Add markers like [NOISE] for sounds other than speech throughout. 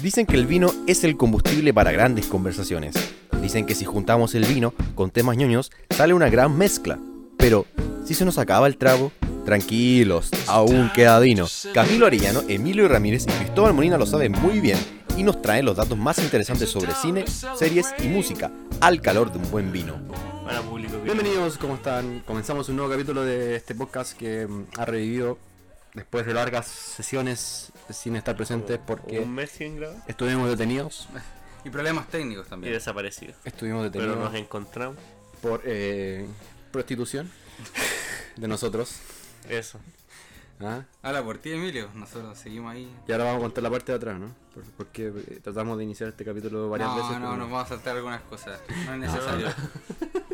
Dicen que el vino es el combustible para grandes conversaciones. Dicen que si juntamos el vino con temas ñoños, sale una gran mezcla. Pero, si se nos acaba el trago, tranquilos, aún queda vino. Camilo Arellano, Emilio Ramírez y Cristóbal Molina lo saben muy bien y nos traen los datos más interesantes sobre cine, series y música, al calor de un buen vino. Bienvenidos, ¿cómo están? Comenzamos un nuevo capítulo de este podcast que mm, ha revivido después de largas sesiones sin estar presentes porque Un mes sin grabar estuvimos detenidos. Y problemas técnicos y también. desaparecido. Estuvimos Pero detenidos nos encontramos. por eh, prostitución de nosotros. Eso. ¿ah? Por ti, Emilio. Nosotros seguimos ahí. Y ahora vamos a contar la parte de atrás, ¿no? Por- Porque eh, tratamos de iniciar este capítulo varias no, veces. no, pero nos vamos a saltar algunas cosas. No es necesario. No, [LAUGHS]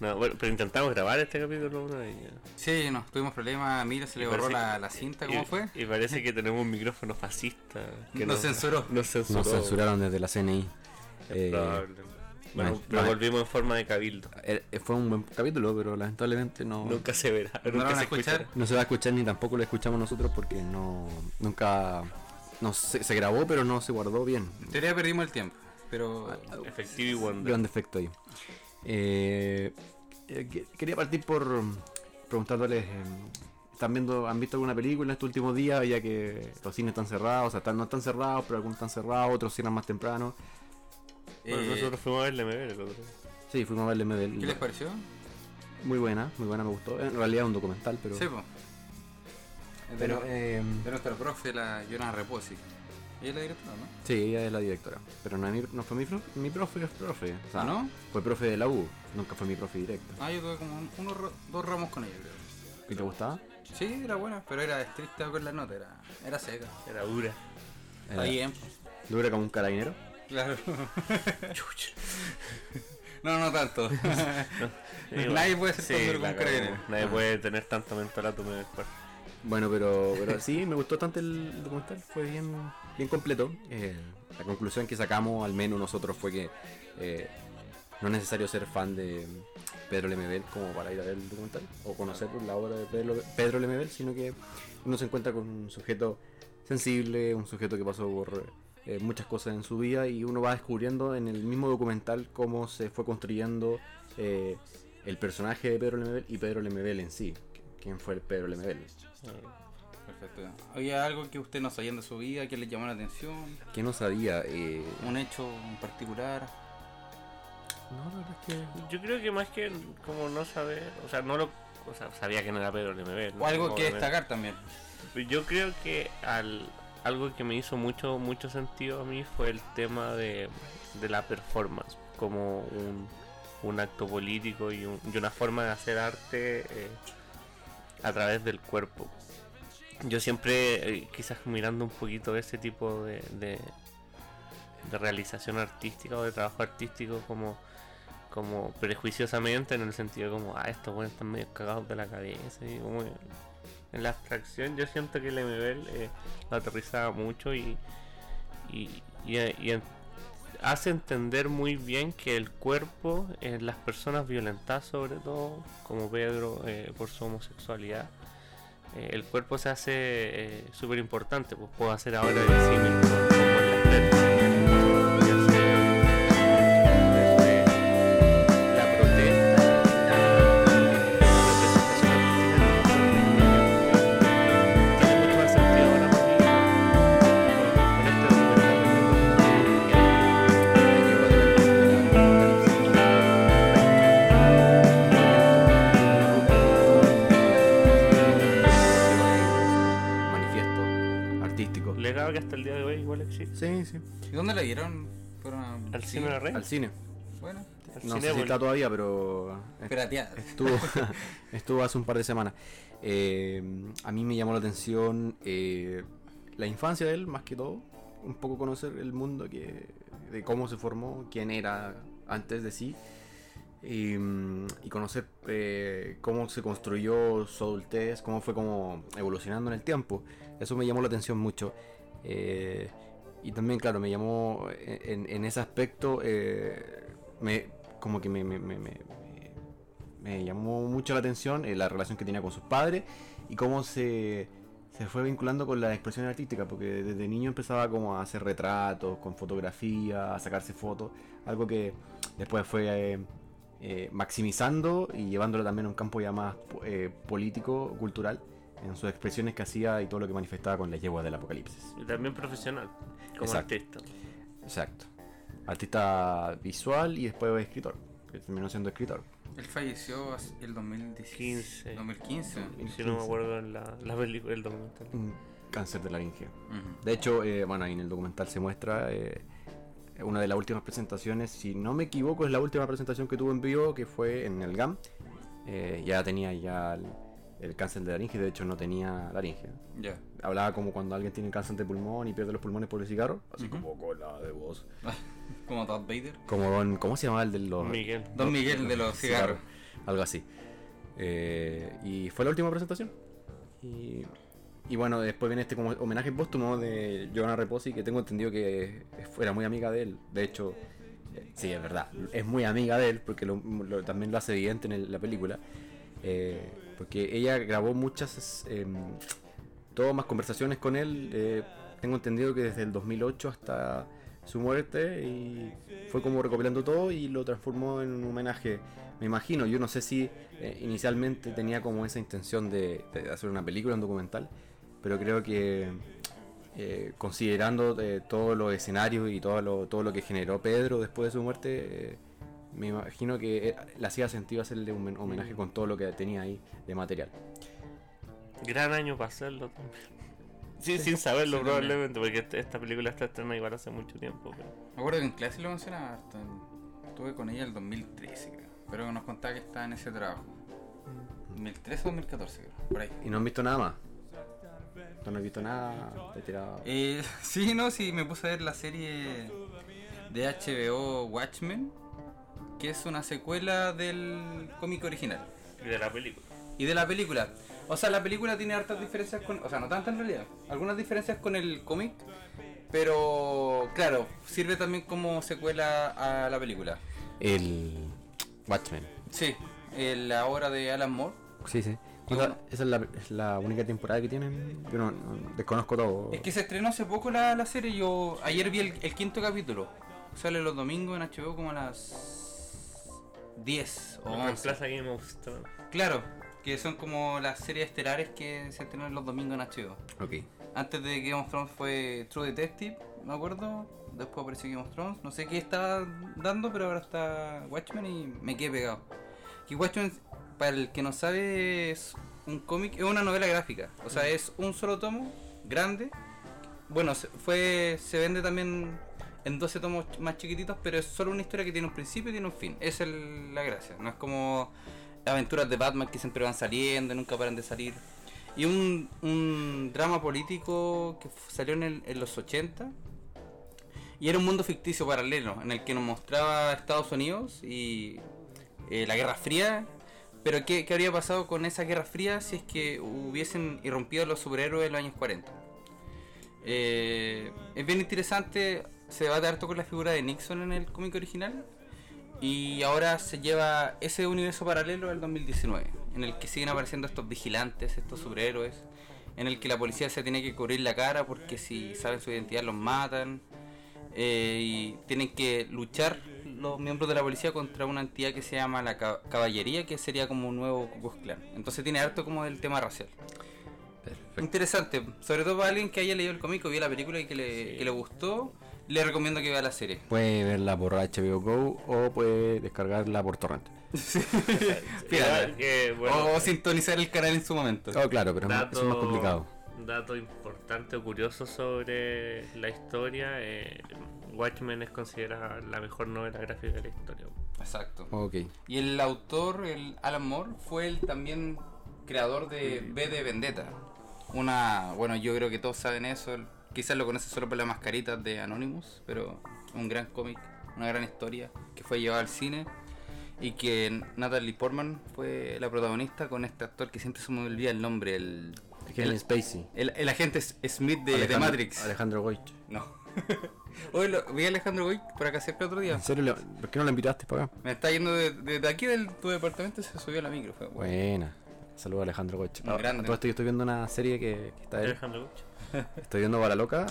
bueno, pero intentamos grabar este capítulo una vez ya. Sí, no, tuvimos problemas. A Emilio se le borró la, la cinta. ¿Cómo y- fue? Y parece que tenemos un micrófono fascista. Que Nos censuró. [LAUGHS] Nos censuró. Nos censuraron desde la CNI. Eh. Bueno, bueno, pero bueno. volvimos en forma de cabildo. eh, fue un buen capítulo, pero lamentablemente no, Nunca se verá. ¿No nunca lo van a se escuchar? no se va a escuchar ni tampoco lo escuchamos nosotros porque no nunca no se, se grabó pero no se guardó bien. En teoría perdimos el tiempo. Pero. Efectivo y Wonder. un defecto ahí. Eh, eh, que- quería partir por preguntándoles, eh, ¿están viendo, ¿han visto alguna película en estos últimos días? Ya que los cines están cerrados, o sea, están, no están cerrados, pero algunos están cerrados, otros cierran más temprano. Bueno, eh, nosotros fuimos a verle MBL el otro día. Sí, fuimos a verle Medel. ¿Qué les pareció? Muy buena, muy buena, me gustó. En realidad es un documental, pero... Sí, pues. Es de, pero, no- eh, de nuestra profe, la Joana Reposi. Ella es la directora, ¿no? sí, ella es la directora. Pero no, es mi, no fue mi, profe, mi profe, es profe. O sea, ¿Ah, no? Fue profe de la U, nunca fue mi profe directa. Ah, yo tuve como un- unos dos ramos con ella, creo. ¿Y te gustaba? Sí, era buena, pero era estricta con la nota, era, era seca. Era dura. Está bien, pues. ¿Dura como un carabinero? Claro. [LAUGHS] no, no tanto. Sí, [LAUGHS] Nadie puede ser sí, tan duro como un carabinero. Nadie puede tener tanto mentolato en el cuerpo. Bueno, pero, pero sí, me gustó tanto el documental, fue bien, bien completo. Eh, la conclusión que sacamos, al menos nosotros, fue que eh, no es necesario ser fan de Pedro Lemebel como para ir a ver el documental o conocer la obra de Pedro, Pedro Lemebel, sino que uno se encuentra con un sujeto sensible, un sujeto que pasó por eh, muchas cosas en su vida y uno va descubriendo en el mismo documental cómo se fue construyendo eh, el personaje de Pedro Lemebel y Pedro Lemebel en sí. ¿Quién fue Pedro Lemebel? Perfecto. ¿Había algo que usted no sabían de su vida, que le llamó la atención? ¿Qué no sabía? Eh, ¿Un hecho en particular? no, la verdad es que... Yo creo que más que como no saber, o sea, no lo, o sea, sabía que no era Pedro Lemebel. ¿O algo que obviamente. destacar también? Yo creo que al, algo que me hizo mucho mucho sentido a mí fue el tema de, de la performance, como un, un acto político y, un- y una forma de hacer arte eh, a través del cuerpo. Yo siempre, eh, quizás mirando un poquito ese tipo de, realización artística o de trabajo artístico como como prejuiciosamente en el sentido como ah estos buenos están medio cagados de la cabeza y como en la abstracción yo siento que el MBL eh, lo aterrizaba mucho y, y, y- y en- hace entender muy bien que el cuerpo en las personas violentadas sobre todo como Pedro eh, por su homosexualidad eh, el cuerpo se hace eh, súper importante pues puedo hacer ahora el símil como en las al sí, cine de la red Al cine. Bueno, al No cine, sé si está todavía, pero estuvo, [LAUGHS] estuvo hace un par de semanas. Eh, a mí me llamó la atención eh, la infancia de él, más que todo. Un poco conocer el mundo, que, de cómo se formó, quién era antes de sí. Y, y conocer eh, cómo se construyó su adultez, cómo fue como evolucionando en el tiempo. Eso me llamó la atención mucho. Eh, y también, claro, me llamó en, en ese aspecto, eh, me, como que me, me, me- me- llamó mucho la atención eh, la relación que tenía con sus padres y cómo se, se fue vinculando con la expresión artística, porque desde niño empezaba como a hacer retratos, con fotografía, a sacarse fotos, algo que después fue eh, eh, maximizando y llevándolo también a un campo ya más eh, político, cultural, en sus expresiones que hacía y todo lo que manifestaba con las yeguas del apocalipsis. Y también profesional, como Exacto. artista. Exacto. Artista visual y después escritor, que terminó siendo escritor. Él falleció el 2015. 15. 2015. Si no me acuerdo en la, la película, el documental. Un cáncer de laringe. De hecho, eh, bueno, ahí en el documental se muestra eh, una de las últimas presentaciones, si no me equivoco, es la última presentación que tuvo en vivo, que fue en el GAM. Eh, ya tenía ya el, el cáncer de laringe, de hecho no tenía laringe. Ya. Hablaba como cuando alguien tiene cáncer de pulmón y pierde los pulmones por el cigarro, así como con la de voz. [LAUGHS] Como Darth Vader. Como don, ¿cómo se llamaba el de los Miguel. Don Miguel de los cigarros. Algo así. Eh, y fue la última presentación. Y, y bueno, después viene este como homenaje póstumo de Johanna Reposi, que tengo entendido que era muy amiga de él. De hecho, eh, sí, es verdad, es muy amiga de él, porque lo- lo- también lo hace evidente en el- la película. Eh, porque ella grabó muchas em, tomas, conversaciones con él. eh, tengo entendido que desde el 2008 hasta su muerte y fue como recopilando todo y lo transformó en un homenaje. Me imagino, yo no sé si eh, inicialmente tenía como esa intención de, de hacer una película, un documental, pero creo que eh, considerando eh, todos los escenarios y todo lo, todo lo que generó Pedro después de su muerte, eh, me imagino que eh, le hacía sentido hacerle un men- homenaje con todo lo que tenía ahí de material. Gran año para hacerlo también. Sí, sin saberlo Sí, probablemente, porque este- esta película está estrenada igual hace mucho tiempo. pero- Me acuerdo que en clase lo mencionaba harto. en- Estuve con ella el 2013, creo. Pero nos contaba que estaba en ese trabajo. 2013 o 2014, creo. Por ahí. ¿Y no han visto nada más? ¿No han visto nada? Te he tirado- Eh, [LAUGHS] sí, no, sí, me puse a ver la serie de HBO Watchmen, que es una secuela del cómic original Y de la película. y de la película. O sea, la película tiene hartas diferencias con, o sea, no tantas en realidad, algunas diferencias con el cómic, pero claro, sirve también como secuela a la película. El Watchmen. Sí, la obra de Alan Moore. Sí, sí. ¿Cuánta- ¿Esa es la, es la única temporada que tienen? Yo no, no- desconozco todo. Es que se estrenó hace poco la, la serie. Yo ayer vi el, el quinto capítulo. Sale los domingos en HBO como a las 10 o 11. Reemplaza a Game of Thrones. Claro, que son como las series estelares que se estrenan los domingos en HBO. Ok. Antes de Game of Thrones fue True Detective, me acuerdo. Después apareció Game of Thrones. No sé qué estaba dando, pero ahora está Watchmen y me quedé pegado. Que Watchmen, para el que no sabe, es un cómic, es una novela gráfica. O sea, es un solo tomo, grande. Bueno, fue, se vende también en 12 tomos más chiquititos, pero es solo una historia que tiene un principio y tiene un fin. Esa es la gracia. No es como aventuras de Batman que siempre van saliendo, nunca paran de salir. Y un, drama político que salió en, los 80. Y era un mundo ficticio paralelo en el que nos mostraba Estados Unidos y eh, la Guerra Fría. Pero ¿qué, ¿qué habría pasado con esa Guerra Fría si es que hubiesen irrumpido los superhéroes en los años 40? Eh, es bien interesante, se debate harto con la figura de Nixon en el cómic original. Y ahora se lleva ese universo paralelo al 2019, en el que siguen apareciendo estos vigilantes, estos superhéroes, en el que la policía se tiene que cubrir la cara porque si saben su identidad los matan. eh, y tienen que luchar los miembros de la policía contra una entidad que se llama la ca- caballería, que sería como un nuevo Ku Klan. Entonces tiene harto como del tema racial. Perfecto. Interesante, sobre todo para alguien que haya leído el cómic o vio la película y que le, Sí. que le gustó, le recomiendo que vea la serie. Puede verla por HBO Go o puede descargarla por torrent. [LAUGHS] Que, bueno, o sintonizar el canal en su momento. Oh, claro, pero eso es más complicado. Dato importante o curioso sobre la historia: eh, Watchmen es considerada la mejor novela gráfica de la historia. Exacto. Ok. Y el autor, el Alan Moore, fue el también creador de B de Vendetta. Una, bueno, yo creo que todos saben eso. el- Quizás lo conocen solo por las mascaritas de Anonymous, pero un gran cómic, una gran historia que fue llevado al cine y que Natalie Portman fue la protagonista con este actor que siempre se me olvida el nombre, el, Kevin el, Spacey. el- el agente Smith de, Matrix. Alejandro Goich. No. [LAUGHS] Hoy lo, vi a Alejandro Goy por acá siempre otro día. ¿En serio? ¿Por qué no la invitaste para acá? Me está yendo de, de- de aquí del tu departamento y se subió a la micro. Fue bueno. Buena. Saludos a Alejandro. Un Ah, grande. a todo esto yo estoy viendo una serie que, que está. Alejandro Gucci. [LAUGHS] Estoy viendo Bala Loca,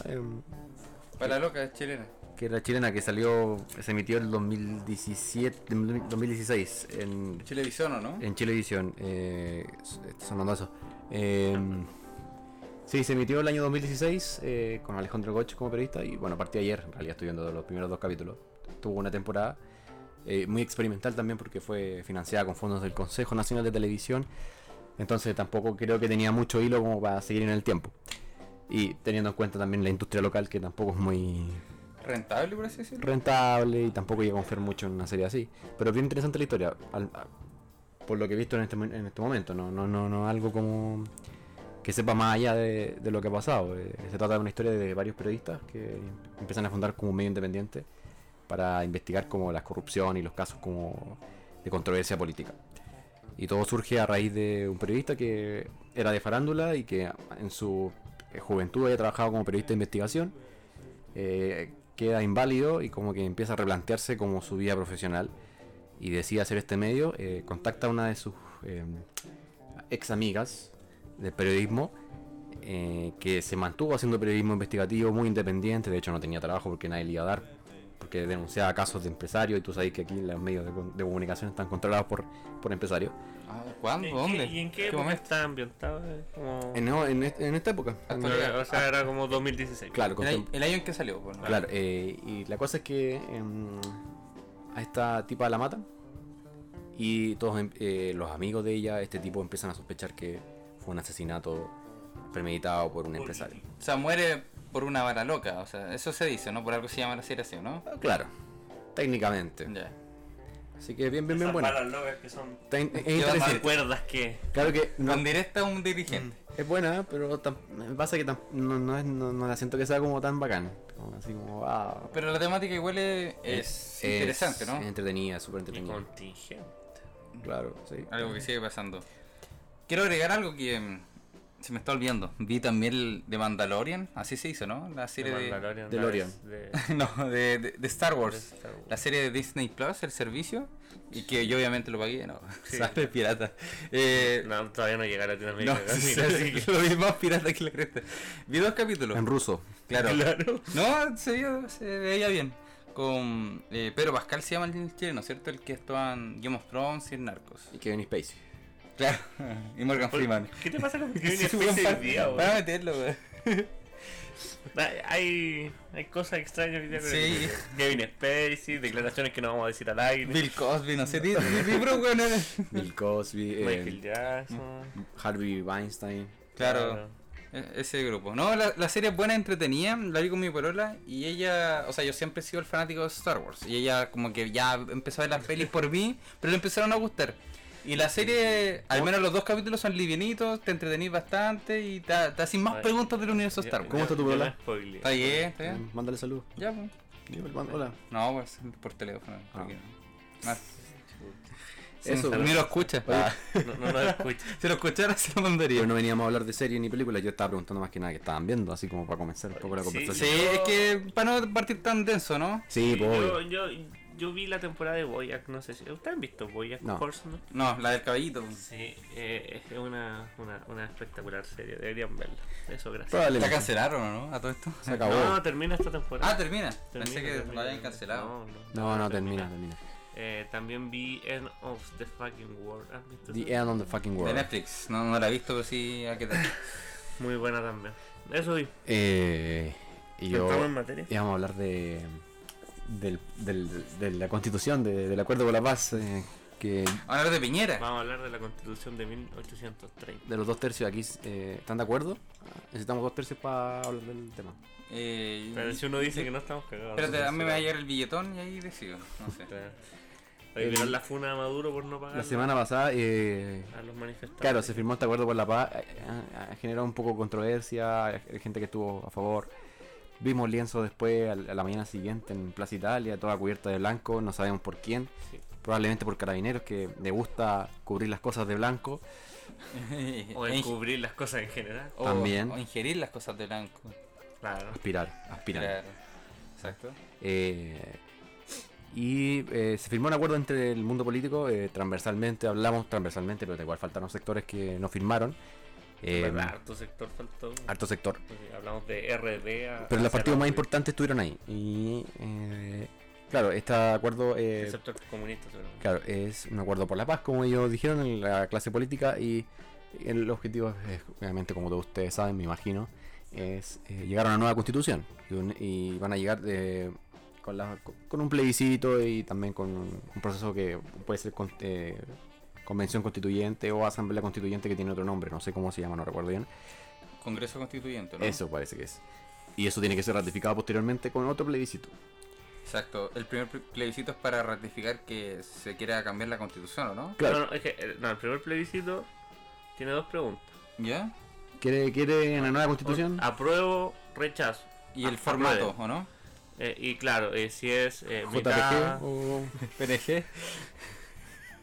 Para la loca, es chilena. que era chilena, que salió, se emitió en el 2017, en 2016 en, Televisión o no? en Chilevisión. Eh, sonando eso. Em, sí, se emitió el año 2016 eh, con Alejandro Goch como periodista y bueno, a partir de ayer, en realidad estoy viendo los primeros dos capítulos. Tuvo una temporada eh, muy experimental también porque fue financiada con fondos del Consejo Nacional de Televisión. Entonces tampoco creo que tenía mucho hilo como para seguir en el tiempo. Y teniendo en cuenta también la industria local que tampoco es muy Rentable, por así decirlo. rentable y tampoco llega a confiar mucho en una serie así. Pero bien interesante la historia, al- por lo que he visto en este, en este momento. No, no, no, no algo como que sepa más allá de, de lo que ha pasado. Eh, se trata de una historia de varios periodistas que empiezan a fundar como un medio independiente para investigar como la corrupción y los casos como de controversia política. Y todo surge a raíz de un periodista que era de farándula y que en su juventud había trabajado como periodista de investigación. eh, queda inválido y como que empieza a replantearse como su vida profesional y decide hacer este medio. eh, contacta a una de sus eh, ex amigas del periodismo eh, que se mantuvo haciendo periodismo investigativo muy independiente. De hecho, no tenía trabajo porque nadie le iba a dar, porque denunciaba casos de empresarios. Y tú sabes que aquí los medios de, comunicación están controlados por, por empresarios. Ah, ¿Cuándo? ¿En ¿Dónde? ¿Y en qué, época momento? está ambientado? Eh, Como... En, no, en, en esta época. O sea, era como 2016. Claro, El, año- contem- el año en que salió, pues. Claro, eh, y la cosa es que em, a esta tipa la matan y todos em- eh, los amigos de ella, este tipo, empiezan a sospechar que fue un asesinato premeditado por un empresario. O sea, muere por una bala loca, o sea, eso se dice, ¿no? Por algo se llama la serie ¿no? Ah, Claro, técnicamente. Ya. Así que bien, bien, bien locas que son... Es ¿Qué ¿Te interesante. acuerdas que...? Claro que no- Con directa a un dirigente. es buena, pero me pasa que no, no, es- no- no la siento que sea como tan bacán. Como así como, ah, Pero la temática igual es, es interesante, ¿no? Es entretenida, súper Y entretenida. contingente. Claro, sí. Algo que sigue pasando. Quiero agregar algo que mm, se me está olvidando. Vi también el de Mandalorian, así se hizo, ¿no? La serie de... Mandalorian, de de- [LAUGHS] no, de, de- de Star de Wars. Star Wars. La serie de Disney Plus, el servicio. Y que yo obviamente lo pagué, no. [LAUGHS] Sí. Sale pirata. Eh, No, todavía no llega a Latinoamérica. no, sí, [LAUGHS] así que- lo vi más pirata que la cresta. Vi dos capítulos. En ruso. Claro. Claro. No, se, vio- se veía bien. Con eh, Pedro Pascal se llama el chileno, ¿cierto? El que estaba en Game of Thrones y en Narcos. Y Kevin Spacey. Claro. [LAUGHS] Y Morgan Freeman. ¿Qué te pasa con [LAUGHS] Kevin Sí, Spacey weón, hoy día, Van weón? a meterlo, weón. [LAUGHS] Hay, hay, cosas extrañas con Sí. Kevin Spacey, declaraciones que no vamos a decir al aire. Bill Cosby, no sé, di, bro, weón. Bill Cosby, eh, Michael Jackson. Harvey Weinstein. Claro, e- ese grupo. No, la, la serie es buena, entretenida, la vi con mi polola y ella, o sea, yo siempre he sido el fanático de Star Wars y ella como que ya empezó a ver las pelis por mí, pero le empezaron a gustar. Y la serie, al menos los dos capítulos son livianitos, te entretenís bastante y te, te hacen más Ay, preguntas del universo Star Wars. ¿Cómo está tu bola? Está bien, está bien. Mm, Mándale saludos. Ya, pues. Man- Hola. No, pues por teléfono. Ah. Ah. Eso, Sí, ni lo escucha. Ah, [LAUGHS] No, lo escucho. Si lo escuchara, se lo mandaría. Pero no veníamos a hablar de series ni películas, yo estaba preguntando más que nada que estaban viendo, así como para comenzar un poco la Sí, conversación. Sí, es que para no partir tan denso, ¿no? Sí, pues yo, obvio. yo, yo vi la temporada de Boyac, no sé si. ¿Ustedes han visto Boyac No. Horseman? No, la del caballito. Sí, eh, es una, una, una espectacular serie, deberían verla. Eso, gracias. ¿La cancelaron o no? A todo esto. Se acabó. No, termina esta temporada. Ah, termina. Termina, Pensé que termina, lo habían cancelado. No, no, termina, termina. Eh, también vi End of the Fucking World. ¿Has visto The? End on the Fucking De World. Netflix. No, no la he visto, pero sí a qué tal. [LAUGHS] Muy buena también. Eso vi. Eh, y yo en materia. íbamos a hablar de, del, del- de la constitución, de- del acuerdo por la paz, eh, que Hablar de Piñera. Vamos a hablar de la constitución de 1830. de los dos tercios aquí eh, están de acuerdo. Necesitamos dos tercios para hablar del tema. Eh, Pero si uno dice que no estamos cagados. Espérate, a mí me va a llegar el billetón y ahí decido. No sé. será- Oye, ¿vieron la funa de Maduro por no pagar La semana pasada, eh, a los manifestantes? claro, se firmó este acuerdo por la paz, eh, ha, ha generado un poco de controversia, hay gente que estuvo a favor. Vimos lienzo después a la mañana siguiente en Plaza Italia, toda cubierta de blanco, no sabemos por quién. Sí. Probablemente por carabineros que le gusta cubrir las cosas de blanco. [LAUGHS] O encubrir las cosas en general. o- También. O ingerir las cosas de blanco. Claro. Aspirar, aspirar. Claro. Exacto. Eh, y eh, se firmó un acuerdo entre el mundo político, eh, transversalmente, hablamos transversalmente, pero igual faltaron sectores que no firmaron. Eh. Harto sector faltó. harto sector. Porque Hablamos de RD. Pero los partidos más importantes estuvieron ahí. Y eh, claro, este acuerdo eh, El sector comunista, claro, es un acuerdo por la paz, como ellos dijeron en la clase política. Y el objetivo, es, obviamente, como todos ustedes saben, me imagino, es eh, llegar a una nueva constitución. Y, van a llegar con, la- con un plebiscito y también con un proceso que puede ser con- convención constituyente o asamblea constituyente que tiene otro nombre, no sé cómo se llama, no recuerdo bien. Congreso Constituyente, ¿no? Eso parece que es. Y eso tiene que ser ratificado posteriormente con otro plebiscito. Exacto. El primer ple- plebiscito es para ratificar que se quiera cambiar la constitución, ¿o no? Claro. No, no, es que eh, no, el primer plebiscito tiene dos preguntas. ¿Ya? ¿Quiere, quiere una nueva constitución? Apruebo, rechazo. Y el Ah, formato, apruebe. ¿o no? Eh, y claro, eh, si es eh, JPG mitad o [LAUGHS] PNG.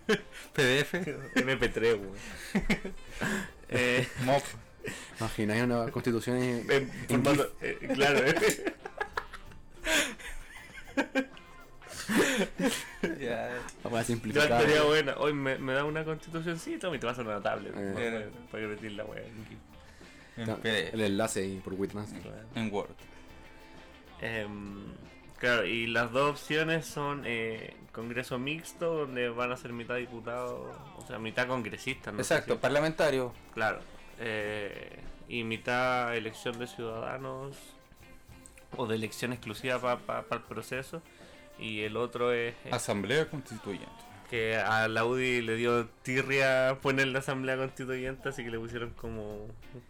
[LAUGHS] PDF. MP3, güey. [LAUGHS] eh, hay una constitución en- en en formato- eh, claro, eh. [LAUGHS] ya. para Yo simplificar. estaría buena. Hoy me, me da una constitucioncita y te vas a una tablet. Eh. para, para repetir la wea. En PDF. El enlace ahí por Witness. En Word. Em, claro, y las dos opciones son eh, Congreso mixto, donde van a ser mitad diputados, o sea, mitad congresistas. no Exacto, si- parlamentario. Claro. eh, y mitad elección de ciudadanos o de elección exclusiva para el proceso. Y el otro es eh, Asamblea Constituyente. que a la UDI le dio tirria poner la asamblea constituyente, así que le pusieron como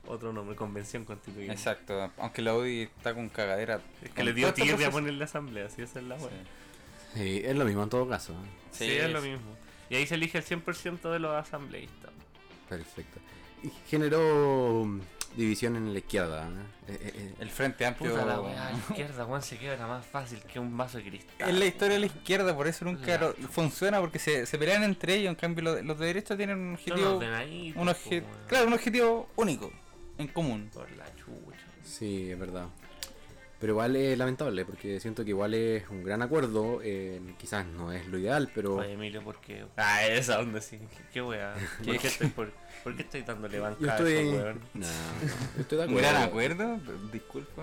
otro nombre, convención constituyente. Exacto. Aunque la UDI está con cagadera. Es que le dio tirria proceso. poner la asamblea, así esa es la buena. Sí, es lo mismo en todo caso. Sí, Sí, es lo mismo. Y ahí se elige el 100% de los asambleístas. Perfecto. Y generó mm, división en la izquierda. ¿eh? Eh, eh, El Frente Amplio. Puta la weá, la izquierda, weón, se queda más fácil que un vaso de cristal. Es la historia de la izquierda, por eso nunca La- funciona, porque se, se pelean entre ellos. En cambio, los de, los de derecha tienen un objetivo. ordenaditos, Un obje- claro, un objetivo único, en común. Por la chucha. Sí, es verdad. Pero igual es lamentable, porque siento que igual es un gran acuerdo. eh, quizás no es lo ideal, pero Oye, Emilio, ¿por qué? Ah, esa onda sí. ¿Qué, qué weá? [LAUGHS] ¿Por qué estoy, por, por qué estoy dándole yo banca a estoy. esos weón? [LAUGHS] No, yo estoy de Un acuerdo. gran acuerdo, disculpa.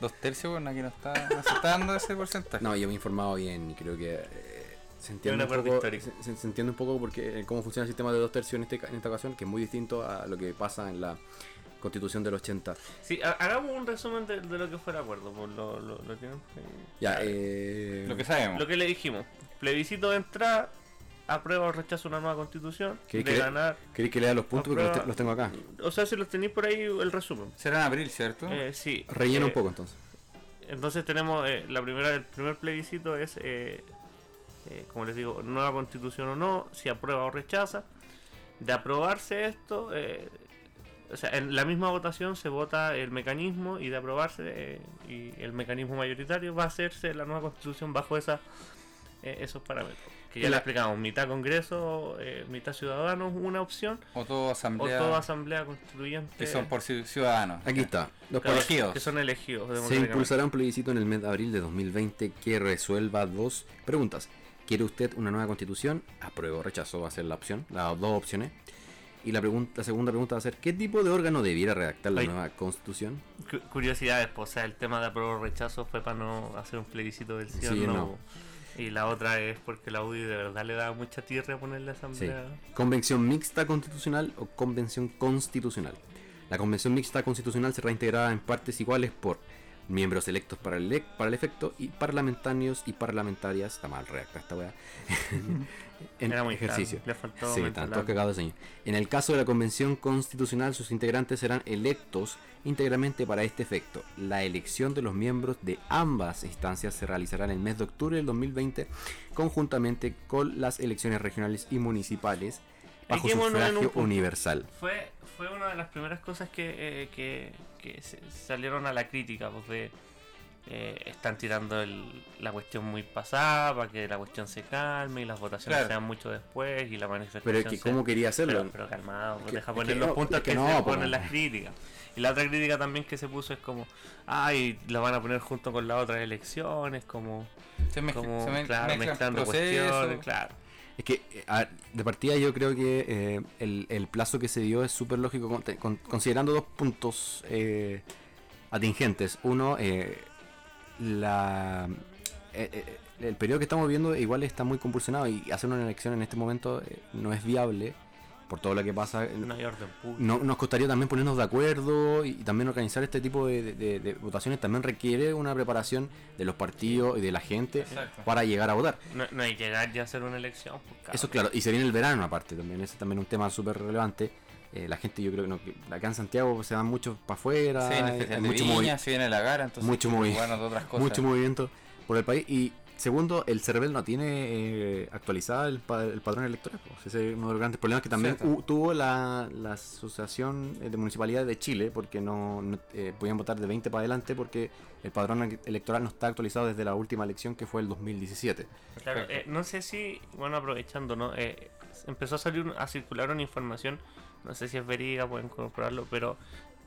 Dos tercios, bueno, aquí no está, no se está dando ese porcentaje. No, yo me he informado bien y creo que eh, se entiende un un, poco, se, se entiende un poco porque eh, cómo funciona el sistema de dos tercios en, este, en esta ocasión, que es muy distinto a lo que pasa en la constitución del 80. Sí, ha- hagamos un resumen de, de lo que fue el acuerdo. pues, lo, lo, lo tienen? Ya, eh, Lo que sabemos. Lo que le dijimos. Plebiscito de entrada, aprueba o rechaza una nueva constitución. ¿Qué- de qué- ganar. ¿Queréis que lea los puntos? Porque los, te- Aprueba- los tengo acá. O sea, si los tenéis por ahí, el resumen. Será en abril, ¿cierto? Eh, sí. Rellena eh, un poco entonces. Entonces tenemos eh, la primera, el primer plebiscito es, eh, eh, como les digo, nueva constitución o no, si aprueba o rechaza. De aprobarse esto, eh, o sea, en la misma votación se vota el mecanismo y de aprobarse eh, y el mecanismo mayoritario va a hacerse la nueva constitución bajo esa, eh, esos parámetros. Que ya le la- explicamos, mitad Congreso, eh, mitad Ciudadanos, una opción, O todo o asamblea. toda Asamblea Constituyente. que son por ci- ciudadanos. Aquí está. Los claro, elegidos. Que son elegidos. Se impulsará un plebiscito en el mes de abril de 2020 que resuelva dos preguntas. ¿Quiere usted una nueva constitución? Apruebo o rechazo va a ser la opción, las dos opciones. Y la, pregunta, la segunda pregunta va a ser, ¿qué tipo de órgano debiera redactar la nueva constitución? Cu- Curiosidades, pues, o sea, el tema de apruebo rechazo fue para no hacer un plebiscito del sí, o Sí, no. no. Y la otra es porque la UDI de verdad le da mucha tierra a poner la Sí. asamblea. ¿Convención mixta constitucional o convención constitucional? La convención mixta constitucional será integrada en partes iguales por miembros electos para el, elec- para el efecto y parlamentarios y parlamentarias, está mal redactada esta weá, [LAUGHS] en Era muy ejercicio. le faltó Sí, tanto cagado señor. En el caso de la convención constitucional, sus integrantes serán electos íntegramente para este efecto. La elección de los miembros de ambas instancias se realizará en el mes de octubre del 2020, conjuntamente con las elecciones regionales y municipales, bajo un sufragio punto. universal. Fue, fue una de las primeras cosas que, eh, que, que se- salieron a la crítica, pues de eh, están tirando el- la cuestión muy pasada para que la cuestión se calme y las votaciones Claro. sean mucho después y la manifestación Pero es que, sea- ¿cómo quería hacerlo? pero, pero calmado, pues deja poner los no, puntos que que, no, se po. ponen las críticas. Y la otra crítica también que se puso es como, ay, la van a poner junto con las otras elecciones, como, Se, mezcla- como se claro, mezclan mezclando cuestiones, claro. Es que eh, de partida yo creo que eh, el, plazo que se dio es súper lógico considerando dos puntos eh, atingentes. Uno, eh, la, eh, el periodo que estamos viendo igual está muy compulsionado y hacer una elección en este momento no es viable por todo lo que pasa. No hay orden público. No, nos costaría también ponernos de acuerdo y, y también organizar este tipo de, de- de votaciones. También requiere una preparación de los partidos y de la gente Exacto. para llegar a votar. No, no hay llegar ya a hacer una elección. pues. Eso claro, y se viene el verano aparte también, ese también es un tema súper relevante. Eh, la gente yo creo que, no, acá en Santiago se van muchos para afuera, hay- Festival hay de mucho, Viña, se viene la gara, entonces mucho movi- otras [LAUGHS] cosas. mucho movimiento por el país. Y segundo, el CERVEL no tiene eh, actualizada el, pa- el padrón electoral. pues. Ese es uno de los grandes problemas que también tuvo la, la Asociación de Municipalidades de Chile, porque no, no, eh, podían votar de 20 para adelante porque el padrón electoral no está actualizado desde la última elección que fue el 2017. Claro, eh, no sé si, bueno, aprovechando, ¿no? Eh, empezó a salir, un- a circular una información, no sé si es verídica, pueden corroborarlo, pero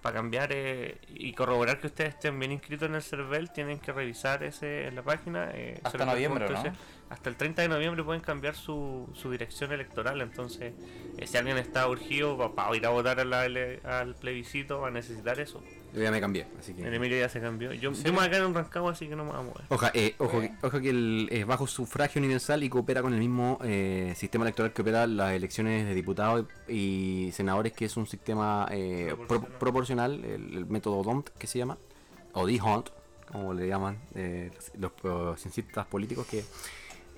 para cambiar eh, y corroborar que ustedes estén bien inscritos en el CERVEL, tienen que revisar ese en la página. eh, Hasta noviembre, ¿no? Hasta el 30 de noviembre pueden cambiar su, su dirección electoral, entonces eh, si alguien está urgido para ir a votar a la al plebiscito va a necesitar eso. Yo ya me cambié, así que... El Emilio ya se cambió. Yo, ¿En yo serio? me voy a quedar en Rancagua, así que no me voy a mover. Oja, eh, ojo, que, ojo que el, es bajo sufragio universal y coopera con el mismo eh, sistema electoral que opera las elecciones de diputados y senadores, que es un sistema eh, pro- Proporcional. proporcional, el, el método DONT que se llama, o D-Hunt, como le llaman eh, los, los ciencistas políticos, que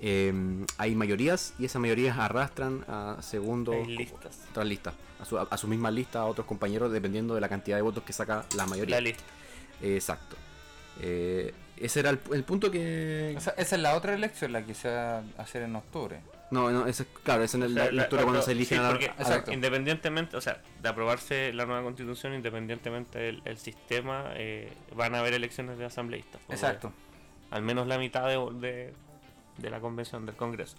eh, hay mayorías y esas mayorías arrastran a segundos Hay listas. otras listas, a su, a su misma lista a otros compañeros dependiendo de la cantidad de votos que saca la mayoría. La lista. Exacto. Eh, ese era el, el punto que. O sea, esa es la otra elección, la que se va a hacer en octubre. no, no, ese, claro, esa es O la sea, la- lectura la- cuando se eligen sí, a la- porque, a la- Exacto. independientemente, o sea, de aprobarse la nueva constitución, independientemente del el sistema, eh, van a haber elecciones de asambleístas. Exacto. Al menos la mitad de, de, de la convención del Congreso.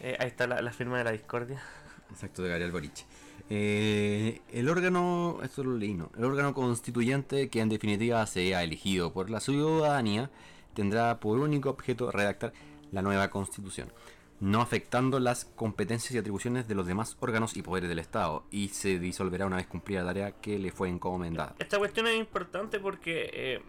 Eh, ahí está la, la firma de la discordia. Exacto, de Gabriel Boric. Eh, el órgano, esto lo leí, no, el órgano constituyente que en definitiva sea elegido por la ciudadanía tendrá por único objeto redactar la nueva constitución, no afectando las competencias y atribuciones de los demás órganos y poderes del Estado, y se disolverá una vez cumplida la tarea que le fue encomendada. Esta cuestión es importante porque eh,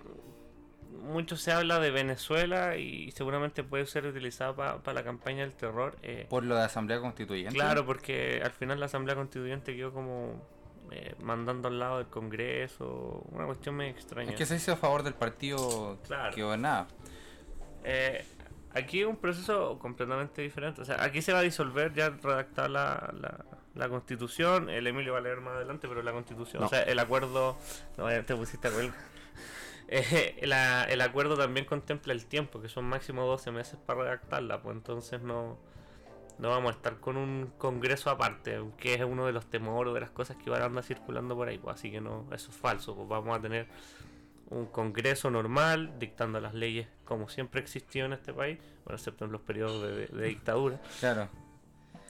mucho se habla de Venezuela y seguramente puede ser utilizada para la campaña del terror. eh, Por lo de Asamblea Constituyente. Claro, porque al final la Asamblea Constituyente quedó como eh, mandando al lado del Congreso, una cuestión muy extraña. Es que se hizo a favor del partido Claro. que gobernaba. Eh, aquí es un proceso completamente diferente. O sea, aquí se va a disolver ya redactar la, la, la constitución. El Emilio va a leer más adelante, pero la constitución, No. o sea, el acuerdo. No, te pusiste a. Eh, la- el acuerdo también contempla el tiempo, que son máximo 12 meses para redactarla, pues entonces no, no vamos a estar con un congreso aparte, que es uno de los temores, de las cosas que van a andar circulando por ahí, pues así que no, eso es falso, pues vamos a tener un congreso normal, dictando las leyes como siempre existió en este país, bueno, excepto en los periodos de, de- de dictadura, Claro.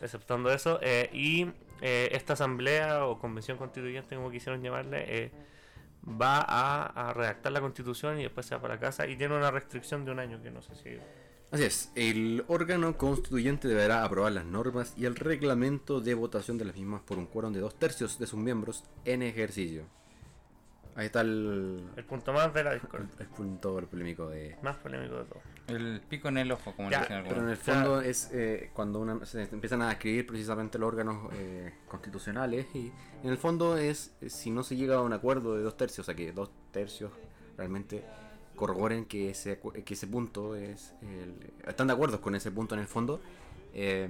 exceptando eso, eh, y eh, esta asamblea o convención constituyente, como quisieron llamarle, eh, va a, a redactar la constitución y después se va para casa y tiene una restricción de un año que no sé si... Así es, el órgano constituyente deberá aprobar las normas y el reglamento de votación de las mismas por un quórum de dos tercios de sus miembros en ejercicio. Ahí está el, El punto más de la el, discordia, el punto polémico de... más polémico de todo. El pico en el ojo, como Ya, le dicen Pero en algunos. el fondo es eh, cuando una- se empiezan a escribir precisamente los órganos eh, constitucionales y en el fondo es si no se llega a un acuerdo de dos tercios, o sea que dos tercios realmente corroboren que ese, acu- que ese punto es... el- están de acuerdo con ese punto en el fondo, eh,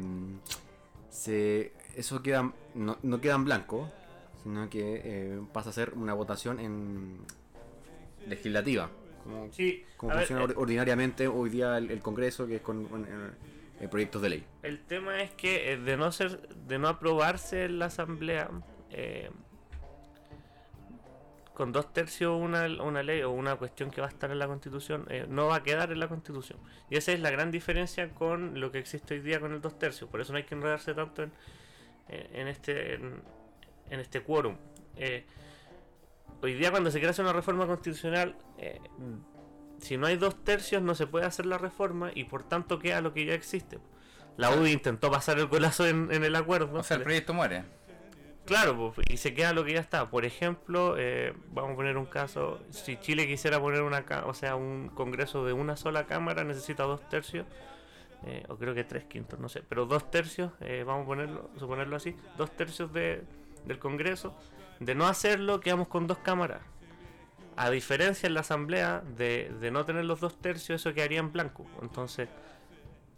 se, eso queda, no, no queda en blanco, sino que eh, pasa a ser una votación en legislativa. Como, Sí, como a ver, funciona eh, or- ordinariamente hoy día el, el Congreso, que es con, eh, eh, proyectos de ley. El tema es que de no ser, de no aprobarse en la asamblea, eh, con dos tercios una, una ley o una cuestión que va a estar en la constitución, eh, no va a quedar en la constitución. Y esa es la gran diferencia con lo que existe hoy día con el dos tercios. Por eso no hay que enredarse tanto en, en este en, este quórum. Eh, hoy día cuando se quiere hacer una reforma constitucional, eh, si no hay dos tercios no se puede hacer la reforma y por tanto queda lo que ya existe. La UDI intentó pasar el golazo en, en el acuerdo. O sea, el proyecto muere. Claro, y se queda lo que ya está. Por ejemplo, eh, vamos a poner un caso, si Chile quisiera poner una, o sea, un congreso de una sola cámara, necesita dos tercios, eh, o creo que tres quintos, no sé, pero dos tercios, eh, vamos a ponerlo, suponerlo así, dos tercios de, del congreso. De no hacerlo, quedamos con dos cámaras. A diferencia en la asamblea de, de no tener los dos tercios, eso quedaría en blanco. Entonces,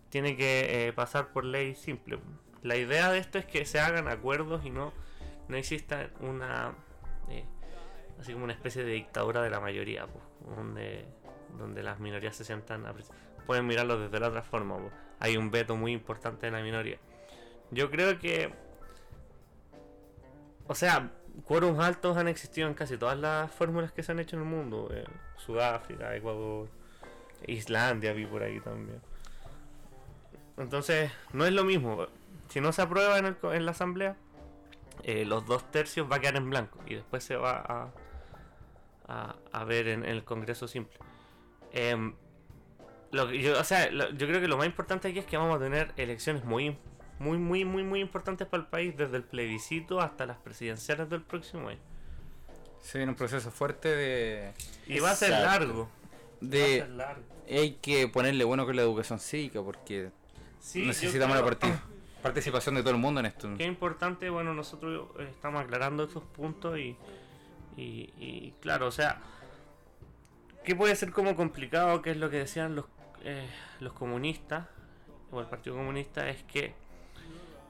tiene que pasar por ley simple. La idea de esto es que se hagan acuerdos y no no exista una eh, así como una especie de dictadura de la mayoría donde donde las minorías se sientan pueden mirarlo desde la otra forma hay un veto muy importante en la minoría yo creo que o sea quórums altos han existido en casi todas las fórmulas que se han hecho en el mundo eh, Sudáfrica Ecuador Islandia vi por ahí también entonces no es lo mismo si no se aprueba en, la asamblea eh, los dos tercios va a quedar en blanco y después se va a, a, ver en, el Congreso simple. Em, lo yo, o sea, yo creo que lo más importante aquí es que vamos a tener elecciones muy, muy, muy, muy, muy importantes para el país, desde el plebiscito hasta las presidenciales del próximo año. Se viene un proceso fuerte de... Y va a ser largo. De... Hay que ponerle bueno con la educación cívica porque necesitamos la partida [CLEARS THROAT] participación de todo el mundo en esto. Qué importante, bueno, nosotros estamos aclarando estos puntos y, y, claro, o sea, ¿qué puede ser como complicado? Que es lo que decían los, eh, los comunistas, o el Partido Comunista, es que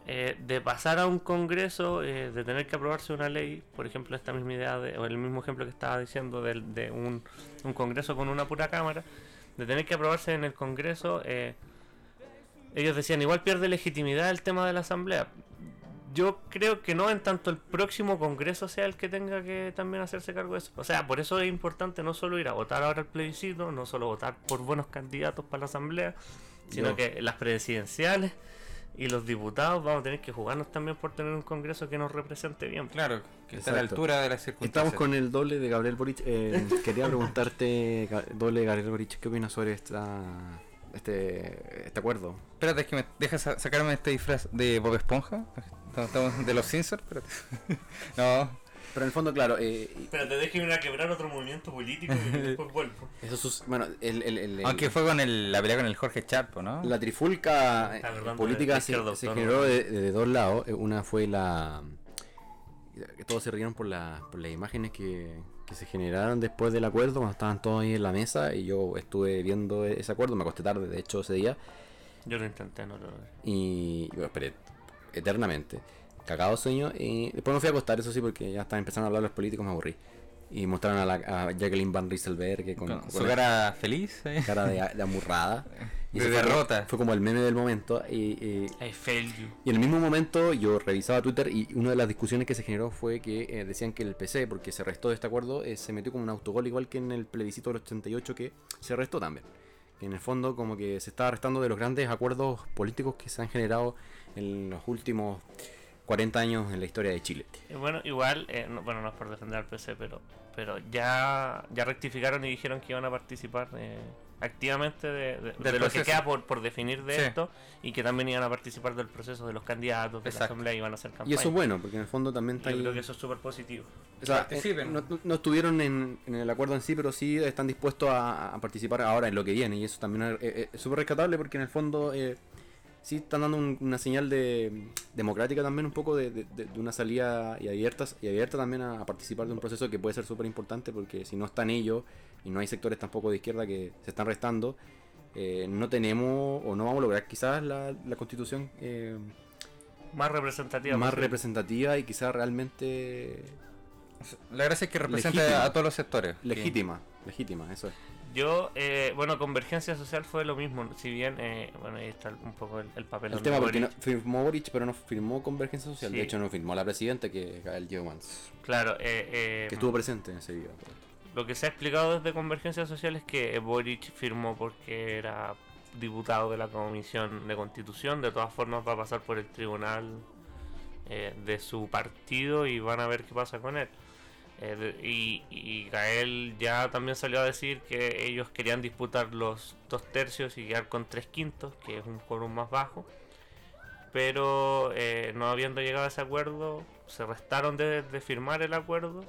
eh, de pasar a un congreso, eh, de tener que aprobarse una ley, por ejemplo, esta misma idea, de, o el mismo ejemplo que estaba diciendo de, de un, un, congreso con una pura cámara, de tener que aprobarse en el congreso, eh, ellos decían, igual pierde legitimidad el tema de la asamblea. Yo creo que no en tanto el próximo congreso sea el que tenga que también hacerse cargo de eso. O sea, por eso es importante no solo ir a votar ahora el plebiscito, no solo votar por buenos candidatos para la asamblea, sino que las presidenciales y los diputados vamos a tener que jugarnos también por tener un congreso que nos represente bien. Claro, que esté a la altura de las circunstancias. Estamos con el doble de Gabriel Boric. Eh, [LAUGHS] quería preguntarte, doble de Gabriel Boric, ¿qué opinas sobre esta este, este acuerdo. Espérate, es que me dejas sacarme este disfraz de Bob Esponja. Estamos de los Simpsons, espérate. [LAUGHS] no. Pero en el fondo, claro. Eh, Espérate, déjeme a quebrar otro movimiento político y [LAUGHS] después vuelvo. Eso bueno, el, el, el, Aunque fue con el, la pelea con el Jorge Charpo, ¿no? La trifulca política se, generó de, dos lados. Una fue la. que todos se rieron por, la, por las imágenes que, que se generaron después del acuerdo, cuando estaban todos ahí en la mesa y yo estuve viendo ese acuerdo, me acosté tarde, de hecho, ese día. Yo lo intenté, no lo Y, bueno, esperé eternamente. Cagado sueño. Y después me fui a acostar, eso sí, porque ya estaban empezando a hablar los políticos, me aburrí y mostraron a, la, a Jacqueline Van Rieselberg con, con, su cara feliz, ¿eh? cara de, de amurrada. Y de derrota. Fue, como el meme del momento. Y, y, y, en el mismo momento yo revisaba Twitter y una de las discusiones que se generó fue que eh, decían que el PC, porque se restó de este acuerdo, eh, se metió como un autogol igual que en el plebiscito del 88 que se restó también. Que en el fondo como que se estaba restando de los grandes acuerdos políticos que se han generado en los últimos 40 años en la historia de Chile. Bueno, igual, bueno, no es por defender al PC, pero pero ya, ya rectificaron y dijeron que iban a participar eh, activamente de, lo que queda por, por definir de esto y que también iban a participar del proceso de los candidatos de la asamblea y iban a hacer campaña. Y eso es bueno, porque en el fondo también está Yo creo que eso es súper positivo. O sea, eh, no, no, estuvieron en, en, el acuerdo en sí, pero sí están dispuestos a, participar ahora en lo que viene y eso también es súper rescatable porque en el fondo... Sí están dando una señal de democrática también un poco de, de, una salida y abiertas y abierta también a, participar de un proceso que puede ser súper importante porque si no están ellos y no hay sectores tampoco de izquierda que se están restando eh, no tenemos o no vamos a lograr quizás la, la constitución eh, más representativa más representativa y quizás realmente La gracia es que representa Legítima. a todos los sectores. Legítima, legítima, eso es. Yo, eh, bueno, Convergencia Social fue lo mismo, si bien, eh, bueno, ahí está un poco el, el papel El tema porque no, firmó Boric, pero no firmó Convergencia Social. Sí. De hecho, no firmó la presidenta, que es Gael Yeomans, Claro, eh, eh, que estuvo presente en ese día. lo que se ha explicado desde Convergencia Social es que Boric firmó porque era diputado de la Comisión de Constitución, de todas formas va a pasar por el tribunal eh, de su partido y van a ver qué pasa con él. Eh, y, Gael ya también salió a decir que ellos querían disputar los dos tercios y quedar con tres quintos, que es un quórum más bajo. Pero eh, no habiendo llegado a ese acuerdo, se restaron de, firmar el acuerdo,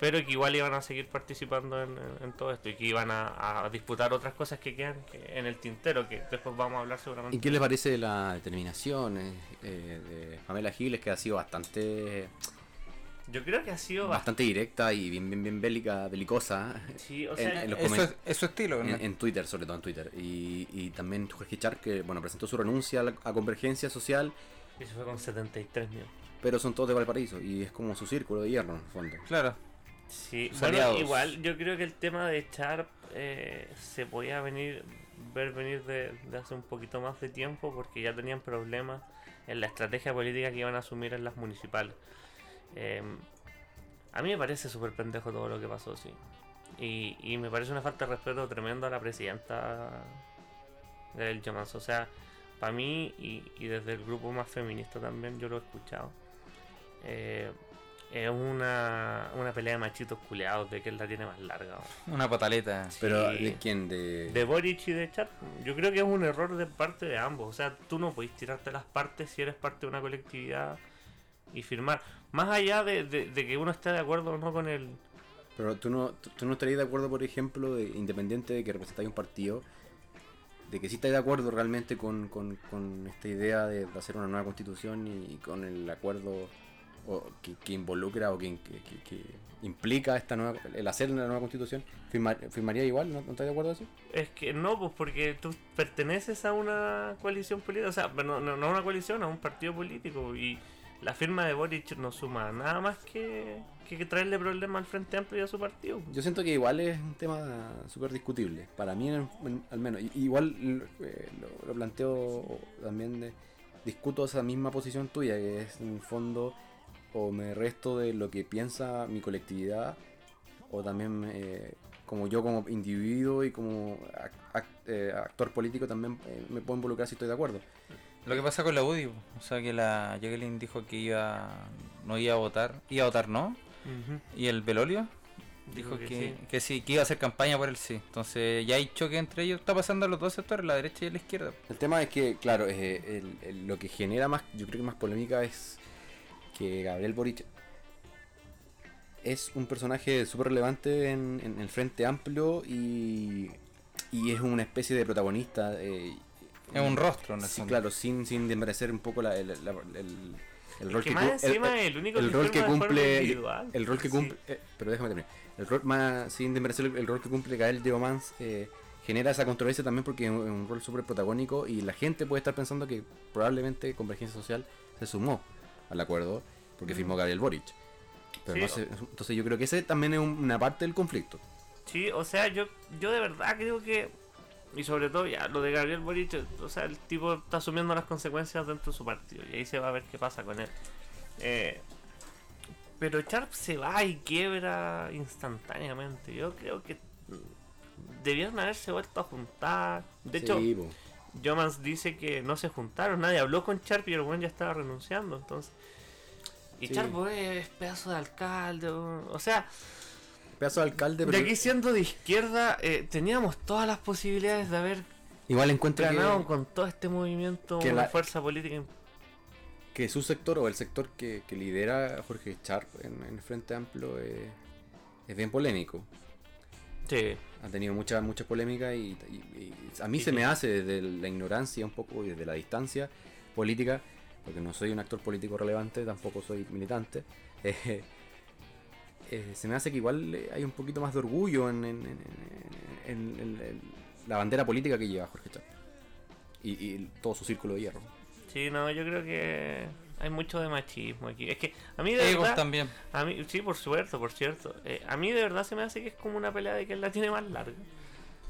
pero que igual iban a seguir participando en, todo esto y que iban a, disputar otras cosas que quedan que- en el tintero, que después vamos a hablar seguramente. ¿Y qué les parece la determinación eh, eh, de Pamela Giles, que ha sido bastante Yo creo que ha sido bastante directa y bien bien bien bélica, belicosa Sí, o en- sea, en los Eso es, es su estilo. ¿no? en, en Twitter, sobre todo en Twitter. Y, y también Jorge Char, que bueno, presentó su renuncia a, la- a Convergencia Social, y se fue con 73 mil. pero son todos de Valparaíso y es como su círculo de hierro en el fondo. Claro. Sí, bueno, igual yo creo que el tema de Sharp eh, se podía venir ver venir de, de hace un poquito más de tiempo porque ya tenían problemas en la estrategia política que iban a asumir en las municipales. Eh, a mí me parece súper pendejo todo lo que pasó, sí. Y, y me parece una falta de respeto tremendo a la presidenta del Yomans. O sea, para mí y, y desde el grupo más feminista también, yo lo he escuchado. eh, es una, una pelea de machitos culeados de que la tiene más larga. Una pataleta. Pero Sí. ¿de quién? De... De Boric y de Chat, yo creo que es un error de parte de ambos. O sea, tú no podés tirarte las partes si eres parte de una colectividad y firmar. Más allá de, de- de que uno esté de acuerdo o no con el. Pero tú no, tú- no estarías de acuerdo, por ejemplo, de, independiente de que representáis un partido, de que sí estáis de acuerdo realmente con, con- con esta idea de, de hacer una nueva constitución y, y con el acuerdo o, que, que involucra o que, que- implica esta nueva, el hacer una nueva constitución, firmar- ¿firmaría igual? ¿No, ¿No estáis de acuerdo así? Es que no, pues porque tú perteneces a una coalición política. O sea, no, no, no a una coalición, a un partido político. Y la firma de Boric no suma nada más que, que, traerle problemas al Frente Amplio y a su partido. Yo siento que igual es un tema súper discutible. Para mí, al menos. Igual eh, lo, planteo también. Discuto esa misma posición tuya, que es en el fondo. O me resto de lo que piensa mi colectividad. O también, eh, como yo, como individuo y como ac- ac- eh, actor político, también eh, me puedo involucrar si estoy de acuerdo. Lo que pasa con la UDI, o sea que la Jacqueline dijo que iba no iba a votar, iba a votar no, y el Belolio dijo que, sí. que sí, que iba a hacer campaña por el sí. Entonces ya hay choque entre ellos, está pasando a los dos sectores, la derecha y la izquierda. El tema es que, claro, eh, el- el- lo que genera más, yo creo que más polémica es que Gabriel Boric es un personaje súper relevante en, en el Frente Amplio y, y es una especie de protagonista. eh, Es un rostro, en el sí, fondo. claro, sin, sin desmerecer un poco la- el, la- el- el rol que que, más cu- encima es el único el que rol que cumple individual. el rol que Sí. cumple eh, pero déjame terminar el rol más sin desmerecer el, el rol que cumple Gael de Omans eh, genera esa controversia también porque es un, es un rol súper protagónico y la gente puede estar pensando que probablemente Convergencia Social se sumó al acuerdo porque firmó Gabriel Boric pero Sí. no se- entonces yo creo que ese también es un- una parte del conflicto Sí, o sea, yo, yo de verdad creo que. Y sobre todo, ya, lo de Gabriel Boric, o sea, el tipo está asumiendo las consecuencias dentro de su partido. Y ahí se va a ver qué pasa con él. Eh, pero Sharp se va y quiebra instantáneamente. Yo creo que debieron haberse vuelto a juntar. De hecho. Jomans dice que no se juntaron, nadie habló con Sharp y el buen ya estaba renunciando. Entonces. Y Sí. Sharp es pedazo de alcalde. O sea, pedazo de alcalde de pero aquí siendo de izquierda, eh, teníamos todas las posibilidades de haber igual encuentro que, con todo este movimiento que una la- fuerza política. que su sector o el sector que, que lidera Jorge Char en, en el Frente Amplio eh, es bien polémico Sí, ha tenido mucha mucha polémica y, y- y a mí Sí, se me hace desde la ignorancia un poco y desde la distancia política, porque no soy un actor político relevante, tampoco soy militante, [LAUGHS] eh, eh, se me hace que igual eh, hay un poquito más de orgullo en, en- en- en- en- en la bandera política que lleva Jorge Char y, y todo su círculo de hierro. sí, no, yo creo que hay mucho de machismo aquí. Es que a mí de Egos verdad, también. a mí, sí, por suerte, por cierto. Eh, a mí de verdad se me hace que es como una pelea de que la tiene más larga.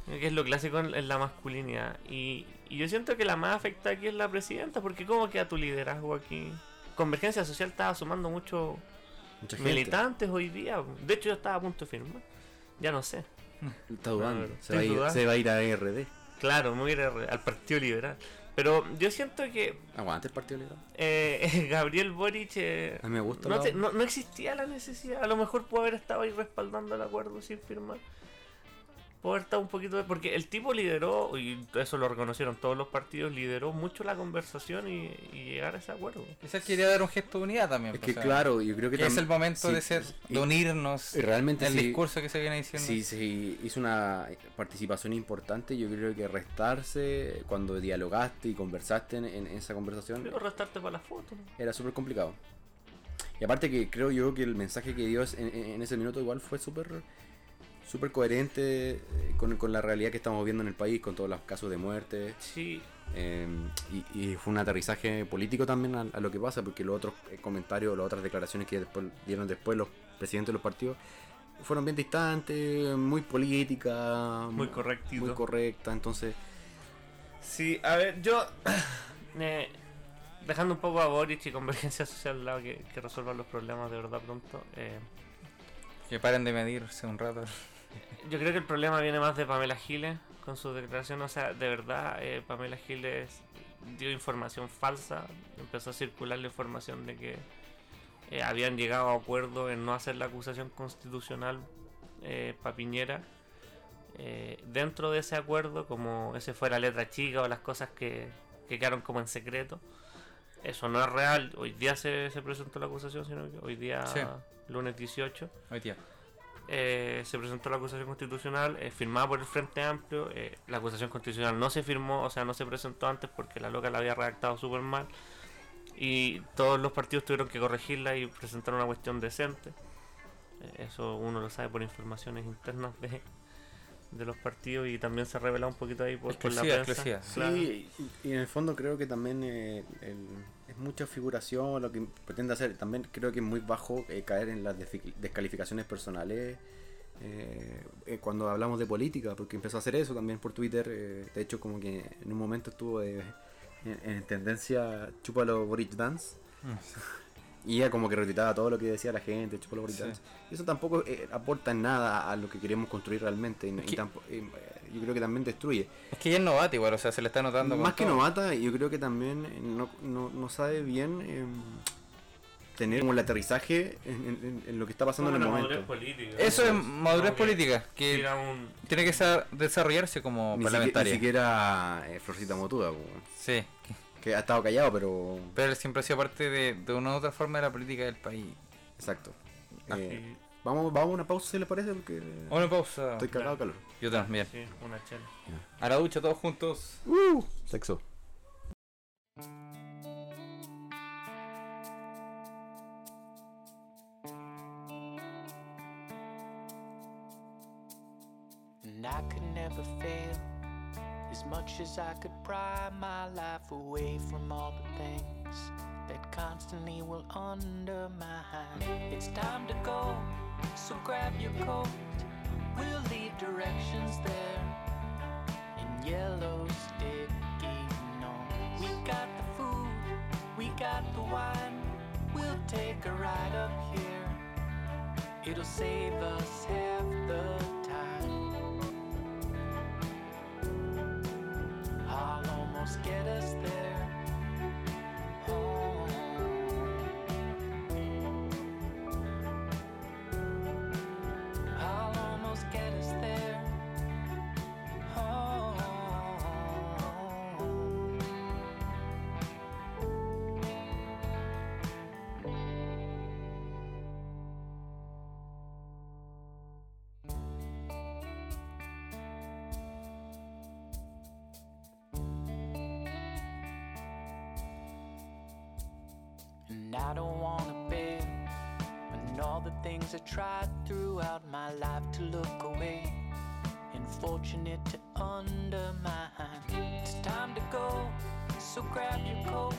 Que es lo clásico en, la masculinidad. Y, y yo siento que la más afecta aquí es la presidenta, porque ¿cómo queda tu liderazgo aquí? Convergencia Social estaba sumando mucho Mucha gente. militantes hoy día. De hecho, yo estaba a punto de firmar. Ya no sé. Está dudando. Se va, a ir, dudando. se va a ir a RD. Claro, me voy a ir a- al Partido Liberal. Pero yo siento que Aguante el Partido Liberal. eh, [LAUGHS] Gabriel Boric eh, A mí me gusta. no, la- te- no- no existía la necesidad. A lo mejor pudo haber estado ahí respaldando el acuerdo sin firmar. Pudo haber estado un poquito de... Porque el tipo lideró, y eso lo reconocieron todos los partidos, lideró mucho la conversación y, y llegar a ese acuerdo. Quizás quería dar un gesto de unidad también. Es o que sea, claro, yo creo que, que es el momento sí, de ser, de unirnos. y realmente el sí- discurso que se viene diciendo. Sí, sí, hizo una participación importante. Yo creo que restarse cuando dialogaste y conversaste en, en esa conversación Quiero restarte para la foto. ¿no? era súper complicado. Y aparte que creo yo que el mensaje que dio en, en- en ese minuto igual fue súper súper coherente eh, con, con la realidad que estamos viendo en el país, con todos los casos de muerte. Sí, eh, y, y fue un aterrizaje político también a, a lo que pasa, porque los otros eh, comentarios, las otras declaraciones que después, dieron después los presidentes de los partidos fueron bien distantes, muy políticas, Muy correctito. muy correcta, entonces Sí, a ver, yo. [COUGHS] eh, dejando un poco a Boric y Convergencia Social al lado, que, que resuelvan los problemas de verdad pronto. eh, Que paren de medirse un rato. Yo creo que el problema viene más de Pamela Giles con su declaración. O sea, de verdad, eh, Pamela Giles dio información falsa. Empezó a circular la información de que eh, habían llegado a acuerdo en no hacer la acusación constitucional eh, pa' Piñera. Eh, dentro de ese acuerdo, como ese fue la letra chica o las cosas que, que quedaron como en secreto, eso no es real. Hoy día se, se presentó la acusación, sino que hoy día, Sí. lunes 18, Hoy día. Eh, se presentó la acusación constitucional eh, firmada por el Frente Amplio. eh, la acusación constitucional no se firmó, o sea, no se presentó antes porque la loca la había redactado súper mal. Y todos los partidos tuvieron que corregirla y presentar una cuestión decente. Eso uno lo sabe por informaciones internas de, de los partidos y también se ha revelado un poquito ahí por, por la prensa. Claro. Sí, y, y en el fondo creo que también eh, el- es mucha figuración lo que pretende hacer. También creo que es muy bajo eh, caer en las descalificaciones personales eh, eh, cuando hablamos de política, porque empezó a hacer eso también por Twitter. eh, de hecho, como que en un momento estuvo eh, en, en tendencia Chúpalo Boric Dance. Y ella como que retuitaba todo lo que decía la gente, Chúpalo Boric Sí. Y eso tampoco eh, aporta nada a lo que queremos construir realmente. Y, y eh, yo creo que también destruye. Es que ella es novata igual, o sea, se le está notando. con Más que todo. novata, yo creo que también eh, no, no, no sabe bien eh, tener como el aterrizaje en, en- en lo que está pasando en el Como una momento. madurez política. Eso es Como madurez política, que un- tiene que sa- desarrollarse como Ni, siquiera, ni parlamentaria. siquiera eh, Florcita Motuda, po, Sí, que- ha estado callado, pero. pero él siempre ha sido parte de, de una u otra forma de la política del país. Exacto. Ah, Eh, vamos, vamos a una pausa si les parece, porque Una pausa. estoy cagado de calor. Yo también. Sí, una chela. A la ducha todos juntos. Uh, sexo. And I could never fail much as I could pry my life away from all the things that constantly will undermine. It's time to go, so grab your coat. We'll leave directions there in yellow sticky notes. We got the food, we got the wine. We'll take a ride up here. It'll save us half the get us there. And I don't wanna bail on all the things I tried throughout my life to look away and fortunate to undermine. It's time to go, so grab your coat.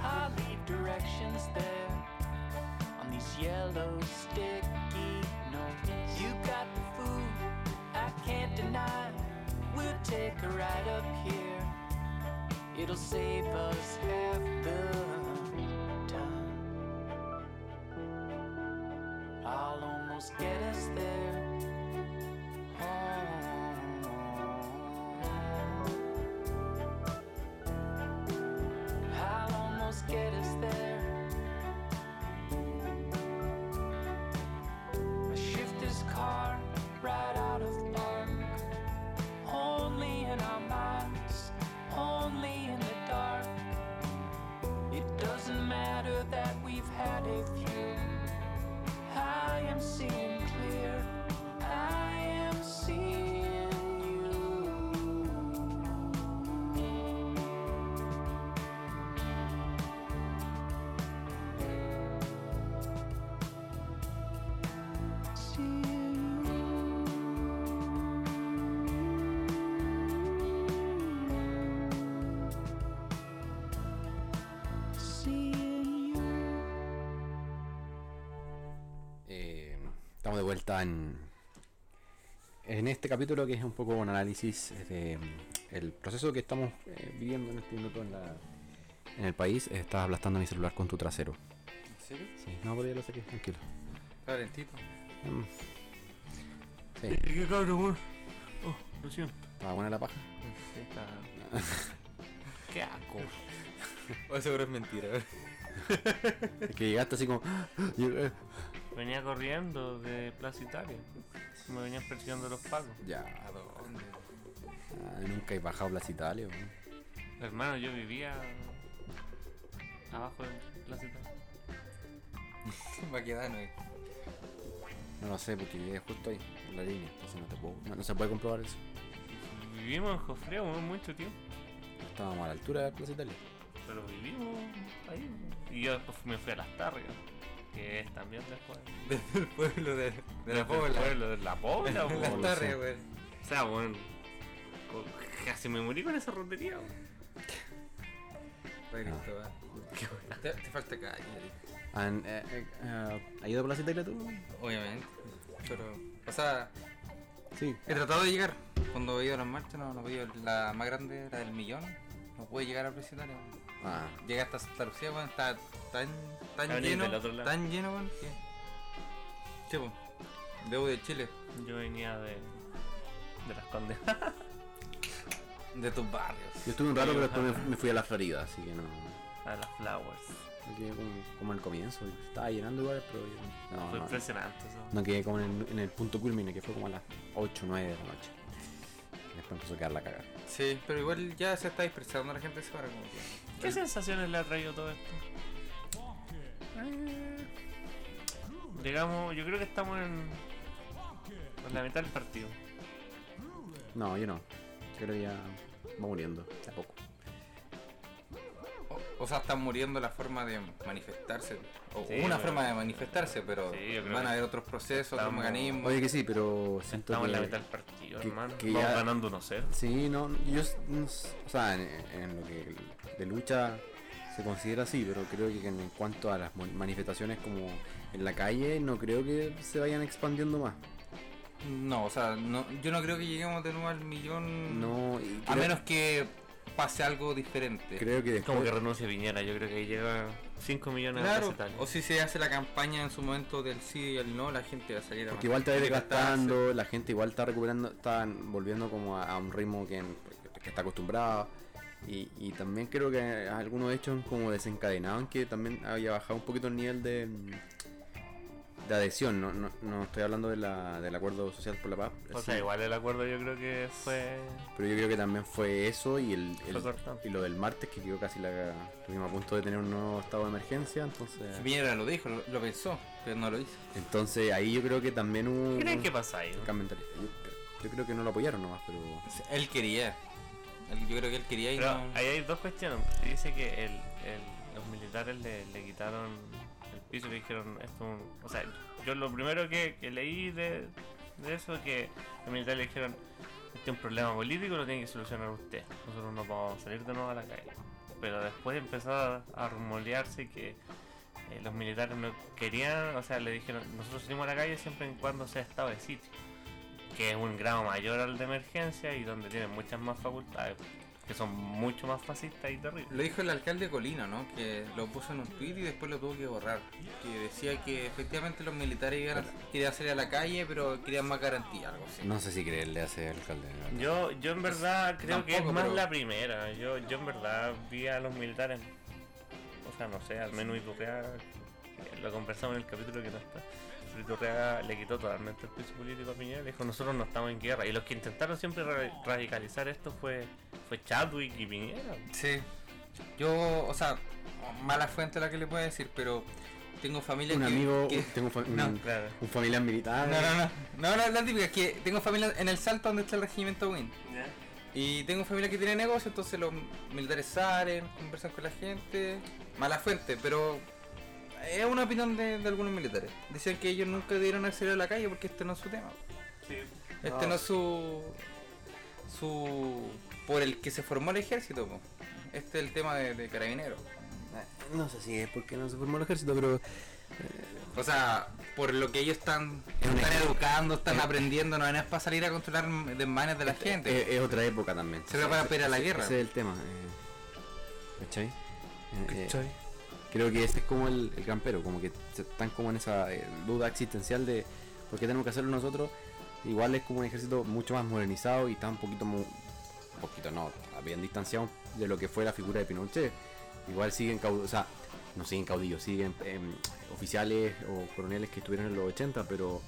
I'll leave directions there on these yellow sticky notes. You got the food, I can't deny. We'll take a ride up here. It'll save us half the get us there. Almost get there. Estamos de vuelta en, en este capítulo que es un poco un análisis de mm, el proceso que estamos eh, viviendo en este minuto en, la, en el país. Estás aplastando mi celular con tu trasero. ¿En serio? Sí, no, ya lo saqué, tranquilo. Calentito. Mm. Sí, [LAUGHS] ¿Qué cabrón? Oh, lo siento. ¿estaba buena la paja? Sí, está- [LAUGHS] Qué asco. O seguro es mentira. Es que llegaste así como... [GASPS] Venía corriendo de Plaza Italia. Me venían persiguiendo los pagos. Ya, ¿A dónde? ah, nunca he bajado Plaza Italia. weón. Hermano, yo vivía abajo de Plaza Italia. [LAUGHS] Maquedano. eh. No lo sé, porque vive justo ahí, en la línea. Entonces no, te puedo, no, no se puede comprobar eso. Vivimos en Jofreo mucho tiempo. Estábamos a la altura de Plaza Italia. Pero vivimos ahí. Y yo después me fui a las Targas. Que es también después. [LAUGHS] Desde el pueblo de, de la el Pobla. pueblo de la Pobla, lo tardes, sé. güey. O sea, co- Casi me morí con esa weón. Para Cristóbal. Te, te falta calle, Eric. Han, eh, eh, eh, ¿Has ido a Plaza Italia tú? obviamente. Pero, o sea, Sí. he tratado de llegar. Cuando he ido a las marchas, no, no he podido. La más grande, la del millón, no pude llegar a Italia. Ah, Llegué hasta Santa Lucía, weón, está tan, tan lleno, del otro lado. tan lleno, weón, que... Sí, debo de Chile, Yo venía de. de las Condes. [LAUGHS] de tus barrios. yo estuve un rato, pero después me, me fui a la Florida, así que no. a las Flowers. Me quedé como, como al comienzo. Estaba llenando igual, pero yo- no, Fue no, impresionante eso. no quedé como en el, en el punto culmine, que fue como a las 8 9 de la noche. Después empezó a quedar la cagada. Sí, pero igual ya se está dispersando la gente se para como que... ¿Qué sensaciones le ha traído todo esto? Digamos, yo creo que estamos en, en la mitad del partido. No, yo no. Creo que ya va muriendo, de a poco. O, sea, están muriendo la forma de manifestarse. O Sí, una pero- forma de manifestarse, pero Sí, yo van a haber otros procesos, otros mecanismos. Oye, que sí, pero siento Estamos en la mitad del partido, que- hermano. que Vamos ya- ganando 1-0. Sí, no, yo, s- no s- o sea, en, en lo que de lucha se considera así, pero creo que en, cuanto a las manifestaciones como en la calle, no creo que se vayan expandiendo más. No, o sea, no, yo no creo que lleguemos de nuevo al millón. No, y A menos que pase algo diferente. creo que Como que después, renuncie Piñera, yo creo que ahí llega 5 millones Claro, de pesos o si se hace la campaña en su momento del sí y el no, la gente va a salir a porque igual está desgastando, la gente igual está recuperando, está volviendo como a, a un ritmo que, que está acostumbrado. Y, y también creo que algunos hechos han como desencadenado en que también haya bajado un poquito el nivel de, de adhesión. No, no, no estoy hablando de la, del acuerdo social por la paz. O sí, sea, igual el acuerdo yo creo que fue... Pero yo creo que también fue eso y el, y lo del martes que quedó casi la estuvimos a punto de tener un nuevo estado de emergencia, entonces Piñera lo dijo, lo, lo pensó, pero no lo hizo. entonces ahí yo creo que también hubo ¿Qué creen un que pasa ahí? Yo, yo creo que no lo apoyaron nomás, pero Él quería. Él- yo creo que él quería y Pero no. ahí hay dos cuestiones. Dice que el, el- los militares le, le quitaron y le dijeron esto. es un- o sea, yo lo primero que, leí de, de eso es que los militares le dijeron este es un problema político lo tiene que solucionar usted. Nosotros no podemos salir de nuevo a la calle. pero después empezó a, a que eh, los militares no querían, o sea, le dijeron, nosotros salimos a la calle siempre en cuando sea estado de sitio, que es un grado mayor al de emergencia y donde tienen muchas más facultades, que son mucho más fascistas y terribles. Lo dijo el alcalde de Colina, ¿no? Que lo puso en un tweet y después lo tuvo que borrar. Que decía que efectivamente los militares iban a- querían salir a la calle, pero querían más garantía, algo así. No sé si creerle a ese alcalde. Yo, yo en verdad creo que es más pero- la primera. Yo, yo en verdad vi a los militares, o sea, no sé, al menos Iturriaga, eh, lo conversamos en el capítulo que no está. Iturriaga le quitó totalmente el piso político a Piñera, dijo nosotros no estamos en guerra. Y los que intentaron siempre ra- radicalizar esto fue, fue Chadwick y Piñera. Sí. Yo, o sea, mala fuente la que le puedo decir, pero tengo familia Un que- amigo, que- tengo un, fa- No, un- Claro. un familiar militar. No, no, no. No, no, la típica es que tengo familia en el Salto donde está el regimiento Win. Y tengo familia que tiene negocio, entonces los militares salen, conversan con la gente. Mala fuente, pero es una opinión de, de algunos militares. Dicen que ellos nunca debieron acceder a la calle porque este no es su tema. Este no, es su. su. por el que se formó el ejército. po. Este es el tema de, de carabineros. No sé si es porque no se formó el ejército, pero O sea, por lo que ellos están, están educando, están aprendiendo, no es para salir a controlar desmanes de la gente. es, es otra época también. Se prepara para a la guerra. Ese es el tema. eh, ¿Cachai? Eh, eh, creo que ese es como el, el campero, como que están como en esa eh, duda existencial de por qué tenemos que hacerlo nosotros. Igual es como un ejército mucho más modernizado y está un poquito, un poquito no, bien distanciado de lo que fue la figura de Pinochet. Igual siguen caudillos, o sea, no siguen caudillos, siguen em, oficiales o coroneles que estuvieron en los 80, pero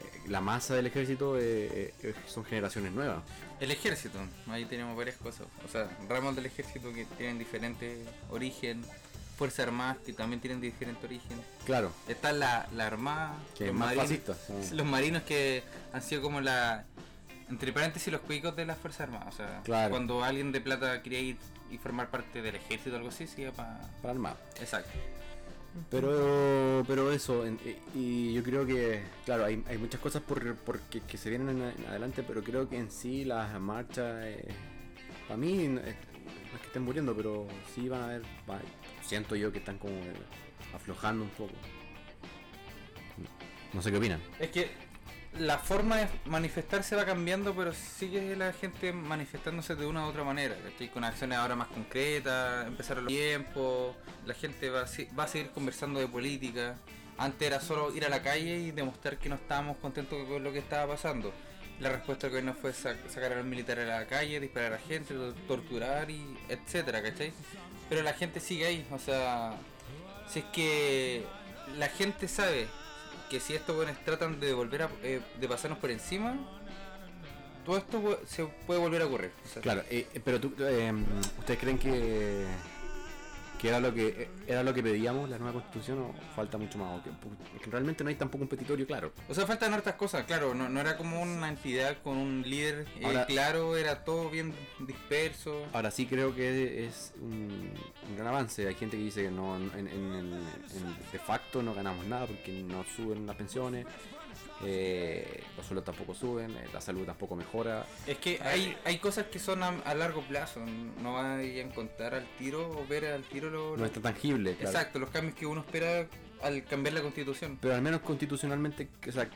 eh, la masa del ejército eh, eh, son generaciones nuevas. El ejército, ahí tenemos varias cosas. O sea, ramos del ejército que tienen diferente origen, fuerzas armadas que también tienen diferente origen. Claro, Está la, la armada, que los, más marinos, sí. [LAUGHS] los marinos que han sido como la, entre paréntesis, los cuicos de las fuerzas armadas. O sea, Claro. cuando alguien de plata quería ir y formar parte del ejército o algo así, se iba para... Para armar. Exacto. Pero, pero eso, en- y yo creo que, claro, hay, hay muchas cosas por, por que, que se vienen en, adelante, pero creo que en sí las marchas, para mí, no es, que estén muriendo, pero sí van a va- siento yo que están como aflojando un poco. No sé qué opinan. Es que la forma de manifestarse va cambiando, pero sigue la gente manifestándose de una u otra manera, ¿cachai? Con acciones ahora más concretas, empezaron los tiempos, la gente va va a seguir conversando de política. Antes era solo ir a la calle y demostrar que no estábamos contentos con lo que estaba pasando. La respuesta del gobierno fue sac- sacar a los militares a la calle, disparar a la gente, to- torturar y etcétera, ¿cachai? Pero la gente sigue ahí, o sea, si es que la gente sabe que si estos buenos tratan de volver a eh, de pasarnos por encima, todo esto se puede volver a ocurrir. Claro, eh, pero tú, eh, ¿ustedes creen que, que era lo que eh, era lo que pedíamos la nueva constitución o falta mucho más? Porque realmente no hay tampoco un petitorio claro. O sea, faltan hartas cosas, claro, no, no era como una entidad con un líder eh, Ahora- claro, era todo bien disperso. Ahora sí creo que es un, un gran avance. Hay gente que dice que no, en- en- en- de facto no ganamos nada porque no suben las pensiones, eh, los sueldos tampoco suben, eh, la salud tampoco mejora. Es que hay, hay cosas que son a, a largo plazo, no vas a encontrar al tiro o ver al tiro lo, No está tangible, claro. Exacto, los cambios que uno espera al cambiar la constitución. Pero al menos constitucionalmente, o sea,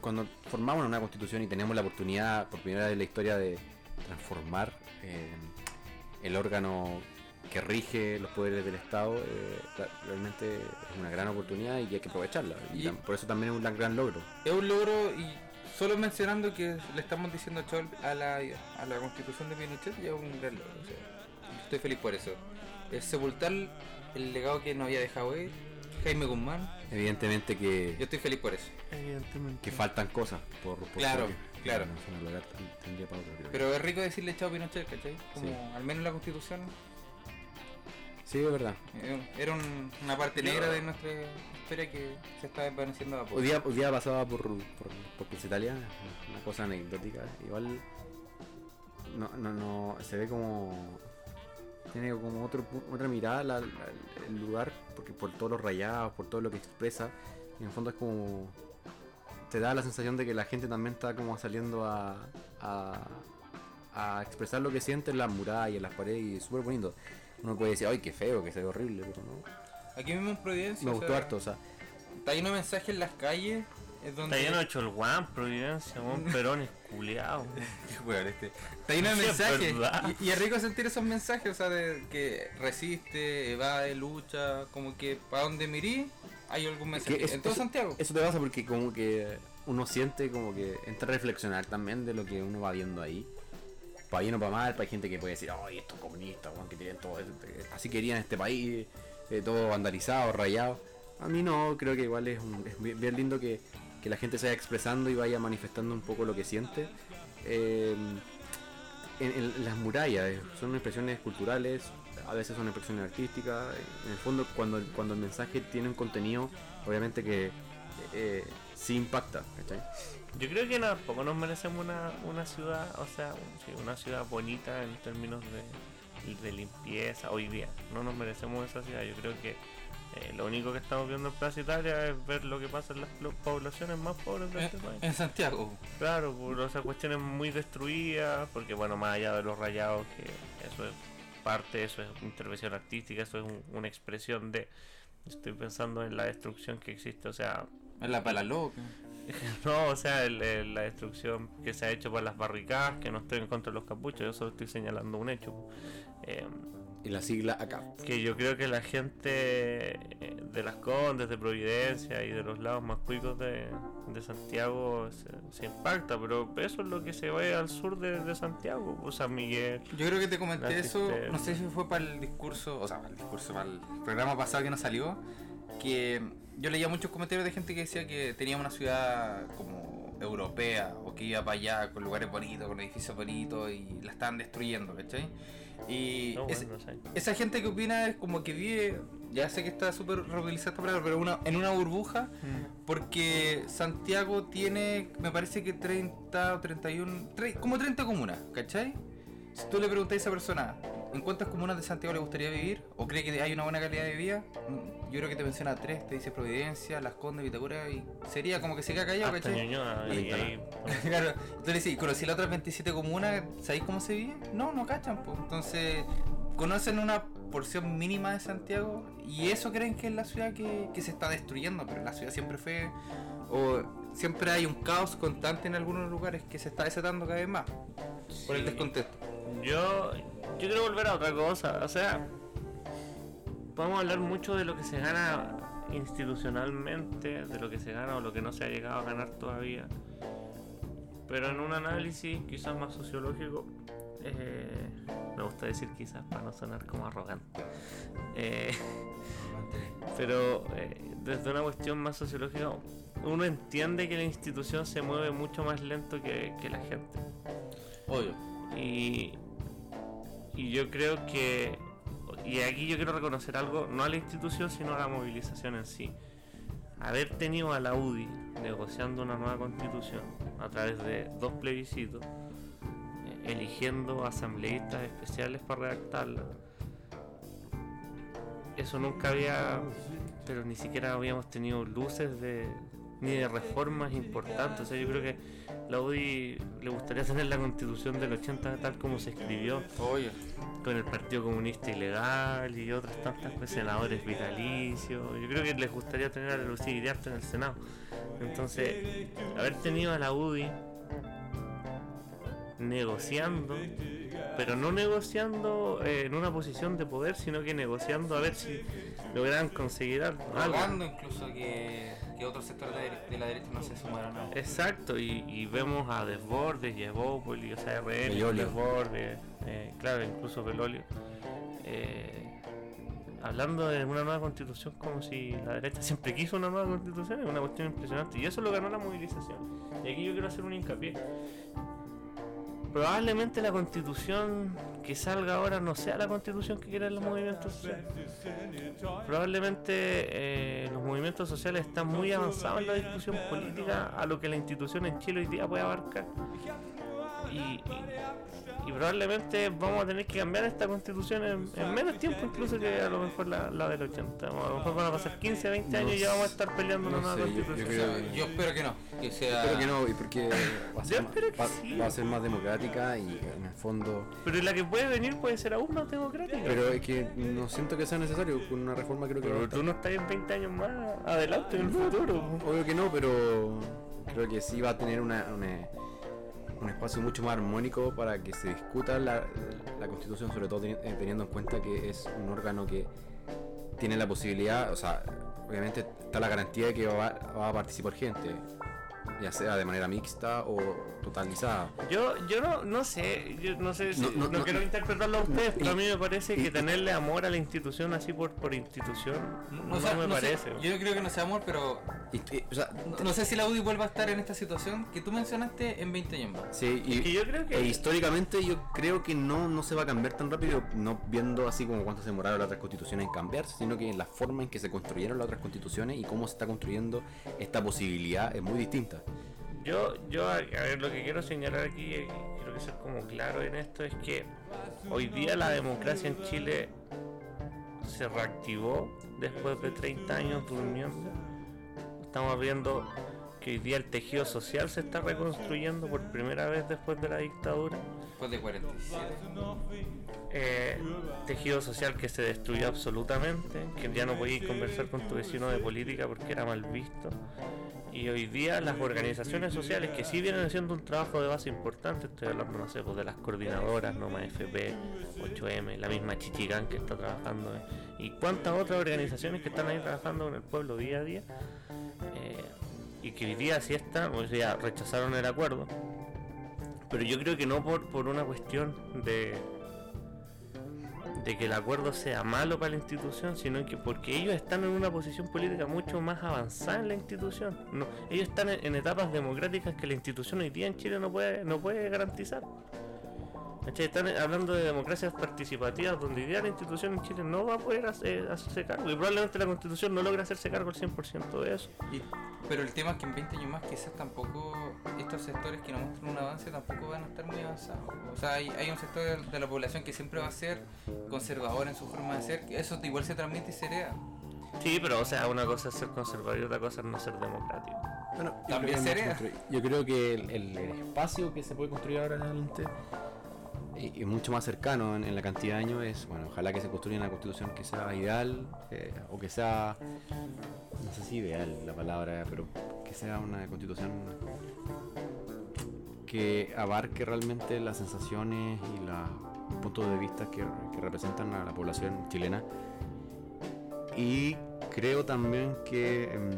cuando formamos una constitución y tenemos la oportunidad por primera vez en la historia de transformar eh, el órgano que rige los poderes del Estado, eh, realmente es una gran oportunidad y hay que aprovecharla. Y, por eso también es un gran- logro. Es un logro y solo mencionando que le estamos diciendo a la, a la constitución de Pinochet ya es un gran logro. o sea, estoy feliz por eso. Es sepultar el legado que nos había dejado él, Jaime Guzmán. Evidentemente Yo que, estoy feliz por eso. Evidentemente. que faltan cosas por, por Claro, porque- claro. Pero es rico decirle chao a Pinochet, ¿cachai? Como Sí. al menos la constitución Sí, es verdad. eh, era un- una parte negra de nuestra historia que se está desvaneciendo a poco. Hoy día, hoy día pasaba por, por, por Plaza Italia, una cosa anecdótica. Igual no, no, no, se ve como. Tiene como otro, otra mirada la- la- el lugar, porque por todos los rayados, por todo lo que expresa, y en el fondo es como. Te da la sensación de que la gente también está como saliendo a, a, a expresar lo que siente en las murallas, en las paredes, y es súper bonito. Uno puede decir, ay, qué feo, que se ve horrible, pero no. Aquí mismo en Providencia. Me o gustó sea, harto, o sea, Está lleno de mensajes en las calles. Es donde... Está lleno de Cholguán, Providencia, un [LAUGHS] Perón es culeado. Weón, este, Está lleno de [LAUGHS] mensajes. Y, y es rico sentir esos mensajes, o sea, de que resiste, evade, lucha, como que para donde mirí hay algún Es que mensaje. eso- en todo eso- Santiago. Eso te pasa porque como que uno siente como que entra a reflexionar también de lo que uno va viendo ahí. Para bien o para mal, para gente que puede decir, ay, estos comunistas, que tienen todo eh, así querían este país, eh, todo vandalizado, rayado. A mí no, creo que igual es, un- es bien lindo que, que la gente se vaya expresando y vaya manifestando un poco lo que siente. En, en las murallas, eh, son expresiones culturales, a veces son expresiones artísticas. En el fondo, cuando, cuando el mensaje tiene un contenido, obviamente que eh, sí impacta. ¿cachai? Yo creo que tampoco nos merecemos una, una ciudad, o sea, una ciudad bonita en términos de, de limpieza hoy día. No nos merecemos esa ciudad. Yo creo que eh, lo único que estamos viendo en Plaza Italia es ver lo que pasa en las poblaciones más pobres de este país. en Santiago. Claro, por esas cuestiones muy destruidas, porque bueno, más allá de los rayados, que eso es parte, eso es intervención artística, eso es un- una expresión de... Estoy pensando en la destrucción que existe, o sea, En la pala loca. [LAUGHS] no, o sea, el- el- la destrucción que se ha hecho por las barricadas, que no estoy en contra de los capuchos, yo solo estoy señalando un hecho. Eh, Y la sigla acá. que yo creo que la gente eh, de las Condes, de Providencia y de los lados más cuicos de, de Santiago se, se impacta, pero eso es lo que se ve al sur de, de Santiago, pues, San Miguel. Yo creo que te comenté eso, no sé si fue para el discurso, o sea, para el discurso, para el programa pasado que nos salió, que yo leía muchos comentarios de gente que decía que tenía una ciudad como europea o que iba para allá con lugares bonitos, con edificios bonitos y la estaban destruyendo, ¿cachai? Y No, ese- bueno, no sé. esa gente que opina es como que vive, ya sé que está súper reutilizada esta palabra, pero una, en una burbuja porque Santiago tiene, me parece que 30 o 31, tre- como 30 comunas, ¿cachai? Si tú le preguntas a esa persona, ¿en cuántas comunas de Santiago le gustaría vivir? ¿O cree que hay una buena calidad de vida? Yo creo que te menciona tres, te dice Providencia, Las Condes, Vitacura y sería como que se queda callado, Hasta ¿cachai? Ñuñoa, Y- y ahí, [LAUGHS] claro, tú le decís, ¿conocí las otras 27 comunas? ¿Sabéis cómo se vive? No, no cachan, pues. Entonces, conocen una porción mínima de Santiago y eso creen que es la ciudad que, que se está destruyendo, pero la ciudad siempre fue. O siempre hay un caos constante en algunos lugares que se está desatando cada vez más por el Sí. descontento. Yo, yo quiero volver a otra cosa. O sea, podemos hablar mucho de lo que se gana institucionalmente, de lo que se gana o lo que no se ha llegado a ganar todavía. Pero en un análisis quizás más sociológico, eh, me gusta decir quizás para no sonar como arrogante. Eh, pero eh, desde una cuestión más sociológica, uno entiende que la institución se mueve mucho más lento que, que la gente. Obvio. Y, y yo creo que, y aquí yo quiero reconocer algo, no a la institución, sino a la movilización en sí. Haber tenido a la UDI negociando una nueva constitución a través de dos plebiscitos, eh, eligiendo asambleístas especiales para redactarla, eso nunca había, pero ni siquiera habíamos tenido luces de ni de reformas importantes. O sea, yo creo que la UDI le gustaría tener la constitución del 80 tal como se escribió, con el Partido Comunista Ilegal y otras tantas pues, senadores vitalicios. Yo creo que les gustaría tener a Lucía Iriarte en el Senado. Entonces, haber tenido a la UDI negociando, pero no negociando eh, en una posición de poder, sino que negociando a ver si logran conseguir algo. Rogando incluso que, que otros sectores de, de la derecha no se sumaran a Exacto, y, y vemos a Desbordes y Evópolis, o sea, RN. Desbordes, eh, claro, incluso Belolio, eh, hablando de una nueva constitución como si la derecha siempre quiso una nueva constitución, es una cuestión impresionante, y eso lo ganó la movilización. Y aquí yo quiero hacer un hincapié. Probablemente la constitución que salga ahora no sea la constitución que quieren los movimientos sociales. Probablemente eh, los movimientos sociales están muy avanzados en la discusión política a lo que la institución en Chile hoy día puede abarcar. Y, y- probablemente vamos a tener que cambiar esta constitución en, en menos tiempo incluso que a lo mejor la, la del 80. A lo mejor van a pasar 15, 20 años y ya vamos a estar peleando una no nueva sé, yo- yo constitución. Creo yo espero que no. Que sea. Espero que no, y porque va a, ser, Yo más- va- sí. va a ser más democrática y en el fondo... Pero la que puede venir puede ser aún más democrática. Pero es que no siento que sea necesario, con una reforma creo que... va a Pero tú no estás en 20 años más adelante en el futuro. Obvio que no, pero creo que sí va a tener una, una- un espacio mucho más armónico para que se discuta la, la constitución, sobre todo eh, teniendo en cuenta que es un órgano que tiene la posibilidad, o sea, obviamente está la garantía de que va, va a participar gente, ya sea de manera mixta o totalizada. Yo, yo no, no sé, yo no sé, si- No, no, no, no. quiero interpretarlo a ustedes, pero a mí me parece y- que tenerle amor a la institución así por, por institución no, No, o sea, me no sé, parece. yo creo que no sea amor, pero Y- y, o sea, no, no sé si la UDI vuelva a estar en esta situación que tú mencionaste en 20 años más. sí, y, Es que yo creo que- e históricamente yo creo que no, no se va a cambiar tan rápido, no viendo así como cuánto se demoraron las otras constituciones en cambiarse, sino que la forma en que se construyeron las otras constituciones y cómo se está construyendo esta posibilidad es muy distinta. Yo, yo a, ver, lo que quiero señalar aquí, eh, quiero que ser como claro en esto, es que hoy día la democracia en Chile se reactivó después de 30 años durmiendo. Estamos viendo que hoy día el tejido social se está reconstruyendo por primera vez después de la dictadura. Después de 47. Eh, tejido social que se destruyó absolutamente, que ya no podías conversar con tu vecino de política porque era mal visto. Y hoy día las organizaciones sociales que sí vienen haciendo un trabajo de base importante, estoy hablando, no sé, pues de las coordinadoras, Noma FP, 8M, la misma Chichigán que está trabajando, eh, y cuántas otras organizaciones que están ahí trabajando con el pueblo día a día, eh, y que hoy día sí están, hoy día rechazaron el acuerdo, pero yo creo que no por, por una cuestión de, de que el acuerdo sea malo para la institución, sino que porque ellos están en una posición política mucho más avanzada en la institución. No, ellos están en, en etapas democráticas que la institución hoy día en Chile no puede, no puede garantizar. ¿Cachai? Están hablando de democracias participativas donde hoy día la institución en Chile no va a poder hacer- hacerse cargo y probablemente la constitución no logra hacerse cargo al 100% de eso. Y- pero el tema es que en 20 años más quizás tampoco estos sectores que no muestran un avance tampoco van a estar muy avanzados. O sea, hay, hay un sector de, la población que siempre va a ser conservador en su forma de ser. que Eso igual se transmite y se hereda. Sí, pero o sea, una cosa es ser conservador y otra cosa es no ser democrático. Bueno, yo También creo hemos construido- Yo creo que el, el- el espacio que se puede construir ahora en adelante y, mucho más cercano en, la cantidad de años es, bueno, ojalá que se construya una constitución que sea ideal eh, o que sea, no sé si ideal la palabra, pero que sea una constitución que abarque realmente las sensaciones y los puntos de vista que, representan a la población chilena. Y creo también que em,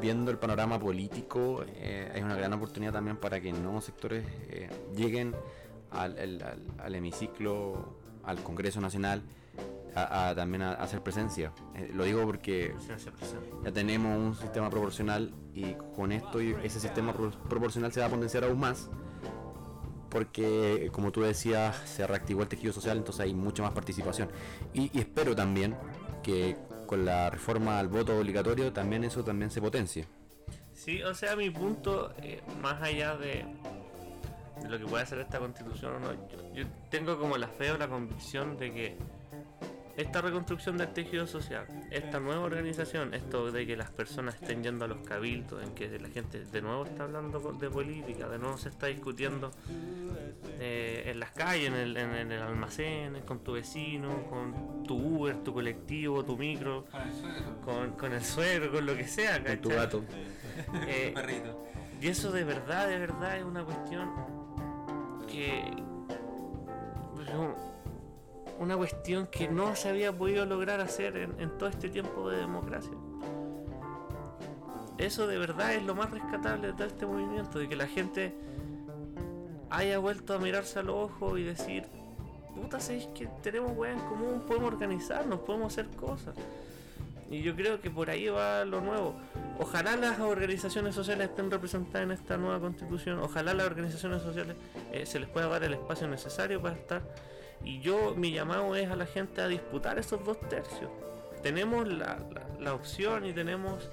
viendo el panorama político eh, hay una gran oportunidad también para que nuevos sectores eh, lleguen al, al- al- hemiciclo, al Congreso Nacional, a, a también a, a hacer presencia. Eh, lo digo porque ya tenemos un sistema proporcional y con esto ese sistema pro- proporcional se va a potenciar aún más porque como tú decías se reactivó el tejido social entonces hay mucha más participación. Y, y espero también que con la reforma al voto obligatorio también eso también se potencie. Sí, o sea, mi punto, eh, más allá de, de lo que puede hacer esta constitución o no, yo, yo tengo como la fe o la convicción de que esta reconstrucción del tejido social, esta nueva organización, esto de que las personas estén yendo a los cabildos, en que la gente de nuevo está hablando de política, de nuevo se está discutiendo eh, en las calles, en el, en- en el almacén, con tu vecino, con tu Uber, tu colectivo, tu micro, con, con el suegro, con lo que sea, con tu ¿cachai? gato [LAUGHS] Eh, Perrito. y eso de verdad, de verdad es una cuestión pues, un- Una cuestión que no se había podido lograr hacer en, todo este tiempo de democracia. Eso de verdad es lo más rescatable de todo este movimiento, de que la gente haya vuelto a mirarse a los ojos y decir, puta, ¿sabéis que tenemos weas en común? Podemos organizarnos, podemos hacer cosas. Y yo creo que por ahí va lo nuevo. Ojalá las organizaciones sociales estén representadas en esta nueva constitución. Ojalá las organizaciones sociales eh, se les pueda dar el espacio necesario para estar. Y yo, mi llamado es a la gente a disputar esos dos tercios. Tenemos la, la- opción y tenemos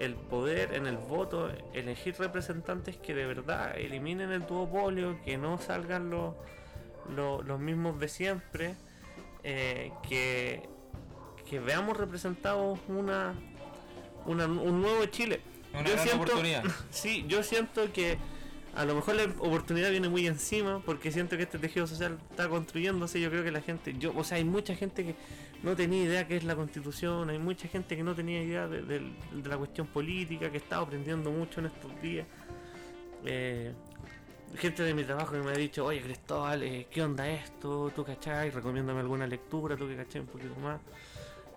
el poder en el voto, elegir representantes que de verdad eliminen el duopolio, que no salgan los, los, los mismos de siempre, eh, que, que veamos representados una, una- un nuevo Chile. Una Yo gran siento- oportunidad. [LAUGHS] Sí, yo siento que a lo mejor la oportunidad viene muy encima porque siento que este tejido social está construyéndose. Yo creo que la gente, yo, o sea, hay mucha gente que no tenía idea qué es la constitución, hay mucha gente que no tenía idea de la cuestión política, que estaba aprendiendo mucho en estos días. Eh, gente de mi trabajo que me ha dicho, oye Cristóbal, eh, ¿qué onda esto? ¿Tú cachai? Recomiéndame alguna lectura, tú que cachai un poquito más.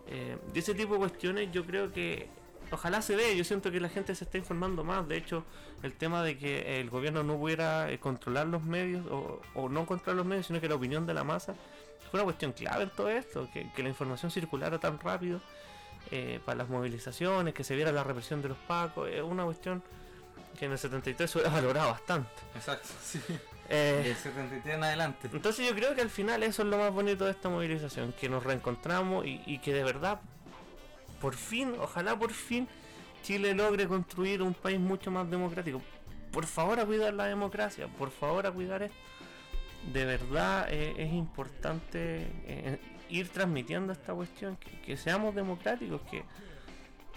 Eh, y ese tipo de cuestiones yo creo que ojalá se dé, yo siento que la gente se está informando más, de hecho el tema de que el gobierno no pudiera eh, controlar los medios o, o no controlar los medios, sino que la opinión de la masa fue una cuestión clave en todo esto, que, que la información circulara tan rápido eh, para las movilizaciones, que se viera la represión de los pacos, es una cuestión que en el 73 se hubiera valorado bastante. Exacto, [LAUGHS] sí. Eh, Del 73 en adelante. entonces yo creo que al final eso es lo más bonito de esta movilización, que nos reencontramos y, y que de verdad, por fin, ojalá por fin, Chile logre construir un país mucho más democrático. Por favor a cuidar la democracia, por favor a cuidar esto. De verdad eh, es importante eh, ir transmitiendo esta cuestión, que, que seamos democráticos, que,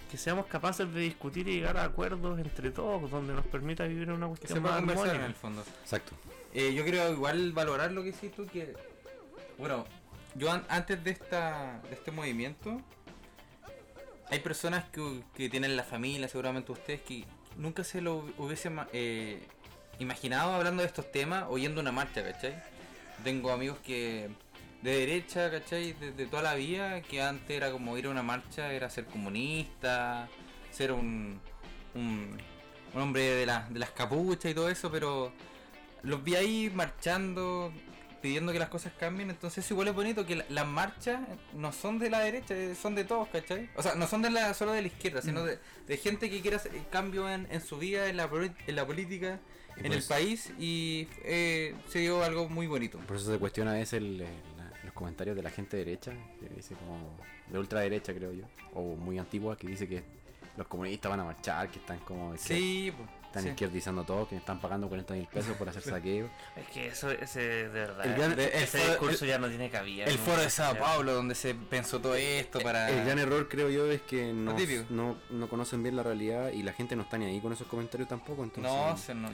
que seamos capaces de discutir y llegar a acuerdos entre todos, donde nos permita vivir una Que cuestión se pueda más conversar en armónica. el fondo. Exacto. Eh, yo quiero igual valorar lo que hiciste tú, que... Bueno, yo an- antes de, esta, de este movimiento, hay personas que, que tienen la familia, seguramente ustedes, que nunca se lo hubiesen eh, imaginado hablando de estos temas o yendo a una marcha, ¿cachai? Tengo amigos que de derecha, ¿cachai? De, de toda la vida, que antes era como ir a una marcha, era ser comunista, ser un, un, un hombre de, la- de las capuchas y todo eso, pero los vi ahí marchando, pidiendo que las cosas cambien, entonces igual es bonito que la- las marchas no son de la derecha, eh, son de todos, ¿cachai? O sea, no son de la, solo de la izquierda, sino de, de gente que quiere hacer cambio en, en su vida, en la, en la política, Y en el eso- país, y eh, se dio algo muy bonito. Por eso se cuestiona a veces el- la- los comentarios de la gente derecha, que dice como de ultraderecha creo yo, o muy antigua, que dice que los comunistas van a marchar, que están como Sí, pues, están sí. izquierdizando todo, que están pagando 40 mil pesos por hacer saqueo. Es que eso, ese de verdad. El gran- ese el foro- discurso ya no tiene cabida. El foro de Sao. Paulo, donde se pensó todo esto para... El gran error creo yo es que no, no, no conocen bien la realidad y la gente no está ni ahí con esos comentarios tampoco, entonces No, se no.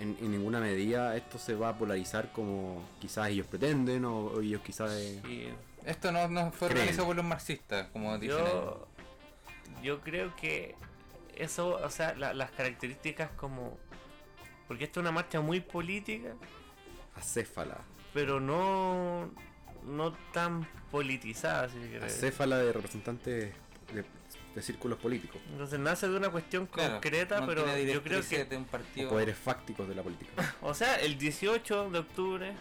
en, en ninguna medida esto se va a polarizar como quizás ellos pretenden o, o ellos quizás... eh, Sí, Esto no, no fue Creen. organizado por los marxistas, como dicen yo, yo creo que eso, o sea, la- las características como. Porque esta es una marcha muy política, acéfala. pero no, no tan politizada, si se quiere. decir. Acéfala de representantes de, de círculos políticos Entonces nace de una cuestión Claro, concreta, no pero tiene yo creo que de un o partido. poderes fácticos de la política. [LAUGHS] O sea, el 18 de octubre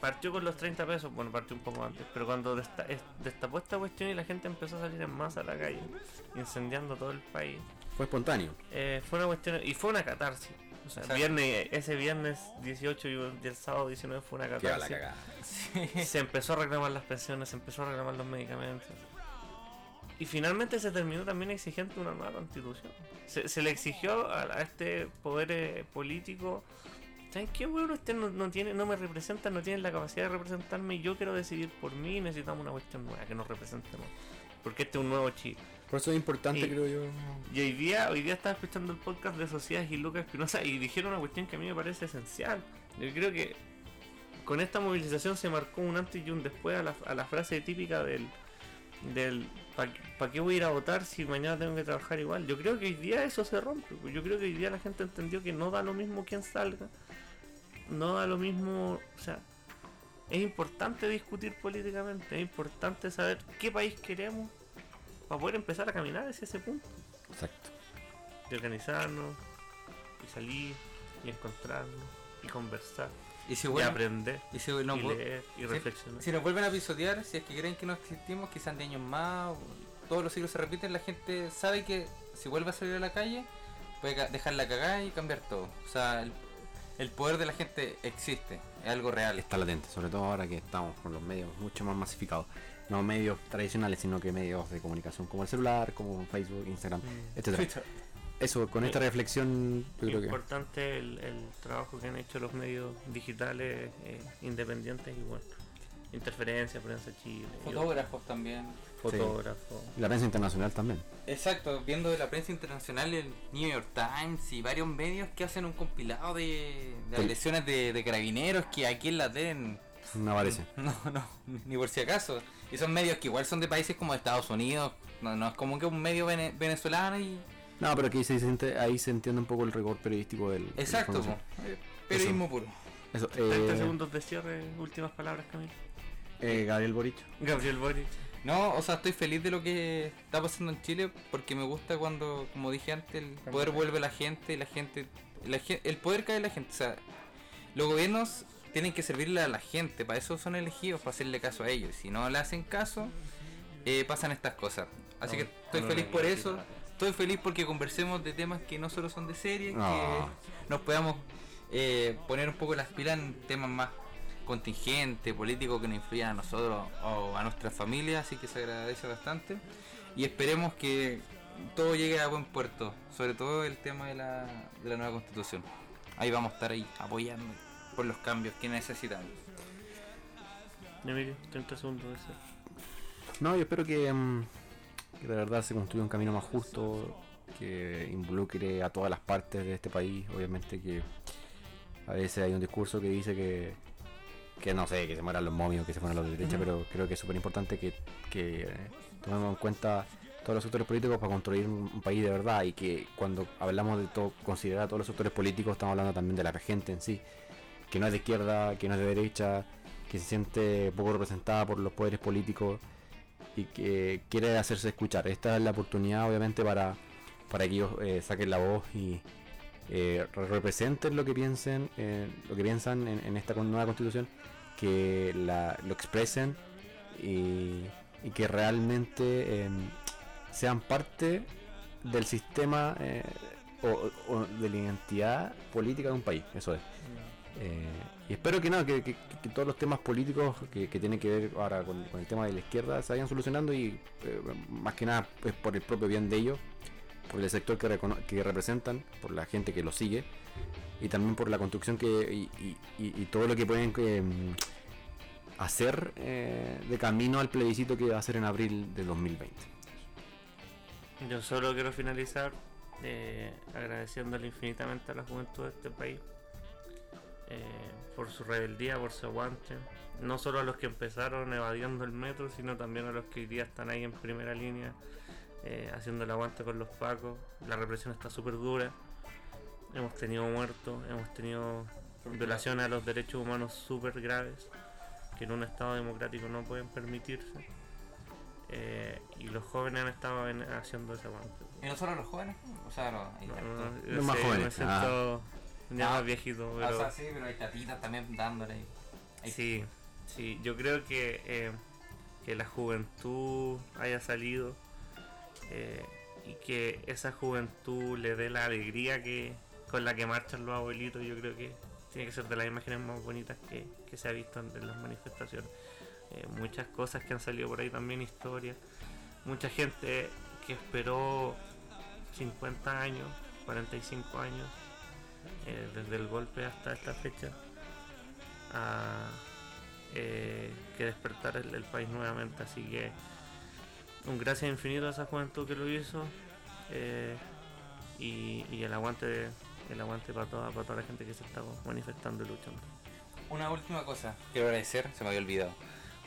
partió con los 30 pesos, bueno, partió un poco antes, pero cuando desta- es- destapó esta cuestión y la gente empezó a salir en masa a la calle, incendiando todo el país, Fue espontáneo. eh, fue una cuestión, y fue una catarsis. O sea, Exacto. viernes, ese viernes 18 y el sábado 19 fue una la catarsis. Se empezó a reclamar las pensiones, se empezó a reclamar los medicamentos. Y finalmente se terminó también exigiendo una nueva constitución. Se, se le exigió a, a este poder eh, político. ¿Saben qué, bueno? Usted no, no tiene, no me representa, no tiene la capacidad de representarme y yo quiero decidir por mí y necesitamos una cuestión nueva que nos representemos. Porque este es un nuevo Chile. Por eso es importante, Y- creo yo. Y hoy día, hoy día estaba escuchando el podcast de Sociedades y Lucas Espinosa y dijeron una cuestión que a mí me parece esencial. Yo creo que con esta movilización se marcó un antes y un después a la, a la frase típica del, del ¿para qué voy a ir a votar si mañana tengo que trabajar igual? Yo creo que hoy día eso se rompe. Yo creo que hoy día la gente entendió que no da lo mismo quien salga. No da lo mismo, o sea, es importante discutir políticamente, es importante saber qué país queremos para poder empezar a caminar hacia ese punto Exacto. de organizarnos y salir y encontrarnos y conversar Y si, y vuelven, aprender y si, no, y vu- leer y si- reflexionar. si nos vuelven a pisotear, si es que creen que no existimos, quizás de años más, o todos los siglos se repiten, la gente sabe que si vuelve a salir a la calle, puede dejarla cagada y cambiar todo. O sea, el, el poder de la gente existe, es algo real. Está latente, sobre todo ahora que estamos con los medios mucho más masificados. No medios tradicionales, sino que medios de comunicación como el celular, como Facebook, Instagram, Mm. etcétera. Twitter. eso, con esta reflexión, yo creo que. Importante el, el trabajo que han hecho los medios digitales eh, independientes y bueno, Interferencia, Prensa Chile, Fotógrafos también. fotógrafos. La prensa internacional también. Exacto, viendo de la prensa internacional, el New York Times y varios medios que hacen un compilado de, de Sí. agresiones de, de carabineros que aquí en la TEN No parece. [LAUGHS] no, no, ni por si acaso. Y son medios que igual son de países como Estados Unidos, no, no es como que un medio vene- venezolano y... No, pero aquí se siente, ahí se entiende un poco el rigor periodístico del. Exacto. Eh, periodismo puro. Eso, 30 eh, segundos de cierre, últimas palabras, Camilo. eh, Gabriel Boric. Gabriel Boric. No, o sea, estoy feliz de lo que está pasando en Chile porque me gusta cuando, como dije antes, el poder vuelve a la gente, y la gente, la gen- el poder cae en la gente. O sea, los gobiernos tienen que servirle a la gente, para eso son elegidos, para hacerle caso a ellos. Si no le hacen caso, eh, pasan estas cosas. Así No, que estoy no, feliz por eso. Estoy feliz porque conversemos de temas que no solo son de serie, No. que nos podamos eh, poner un poco las pilas en temas más contingentes, políticos que nos influyan a nosotros o a nuestras familias, así que se agradece bastante. Y esperemos que todo llegue a buen puerto, sobre todo el tema de la, de la nueva constitución. Ahí vamos a estar ahí apoyando por los cambios que necesitamos. Emilio, 30 segundos de. No, yo espero que, mm, que de verdad se construya un camino más justo, que involucre a todas las partes de este país. Obviamente que a veces hay un discurso que dice que, que no sé, que se mueran los momios, que se mueran los de derecha, pero creo que es súper importante que, que eh, tomemos en cuenta todos los sectores políticos para construir un, un país de verdad y que cuando hablamos de todo, considerar a todos los sectores políticos, estamos hablando también de la gente en sí, que no es de izquierda, que no es de derecha, que se siente poco representada por los poderes políticos y que quiere hacerse escuchar. Esta es la oportunidad, obviamente, para, para que ellos eh, saquen la voz y eh, re- representen lo que piensen, eh, lo que piensan en, en esta nueva constitución, que la, lo expresen y, que realmente eh, sean parte del sistema eh, o, o de la identidad política de un país. Eso es. Eh, y espero que no, que, todos los temas políticos que, tienen que ver ahora con, el tema de la izquierda se vayan solucionando y eh, más que nada pues, por el propio bien de ellos, por el sector que, representan, por la gente que lo sigue y también por la construcción que y, todo lo que pueden eh, hacer de camino al plebiscito que va a ser en abril de 2020. Yo solo quiero finalizar agradeciéndole infinitamente a la juventud de este país eh, por su rebeldía, por su aguante. No solo a los que empezaron evadiendo el metro, sino también a los que hoy día están ahí en primera línea eh, haciendo el aguante con los pacos. La represión está súper dura. Hemos tenido muertos, hemos tenido violaciones a los derechos humanos súper graves que en un Estado democrático no pueden permitirse. Eh, y los jóvenes han estado en- haciendo ese aguante. ¿Y no solo los jóvenes? O sea, no, hay No, Los más jóvenes, Me siento ya Ah. más viejito, pero o sea, sí, pero hay tatitas también dándole. ahí. Hay- sí, sí, yo creo que, eh, que la juventud haya salido eh, y que esa juventud le dé la alegría que con la que marchan los abuelitos, yo creo que tiene que ser de las imágenes más bonitas que, que se ha visto en, en las manifestaciones. Eh, muchas cosas que han salido por ahí también, historias. Mucha gente que esperó 50 años, 45 años, eh, desde el golpe hasta esta fecha, a eh, que despertar el, el país nuevamente. Así que un gracias infinito a esa juventud que lo hizo eh, y, y el aguante el aguante para toda, para toda la gente que se está manifestando y luchando. Una última cosa, quiero agradecer, se me había olvidado.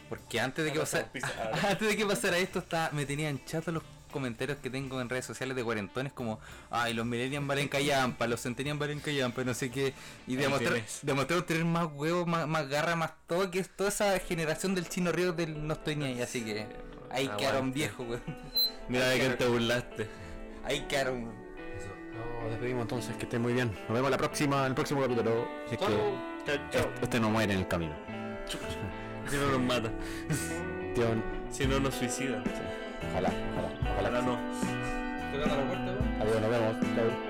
Porque antes de que pasara, [LAUGHS] antes de que pasara esto, estaba, me tenían chato los comentarios que tengo en redes sociales de cuarentones como ay los millennials valen callampa, los centennials valen callampa, no sé qué, y demostrar, demostraron tener más huevos, más, más garra, más todo, que es toda esa generación del chino río del no estoy ni ahí, así que ahí Aguante. quedaron viejos, weón. Mira de quién te burlaste. Ahí quedaron. Eso. Nos despedimos entonces, que estén muy bien. Nos vemos la próxima, el próximo capítulo. Si es que este no muere en el camino. [LAUGHS] Si no nos mata, si no nos suicidan. Ojalá, ojalá, ojalá. Ojalá no. Tocando la puerta. Adiós, nos vemos. Chao.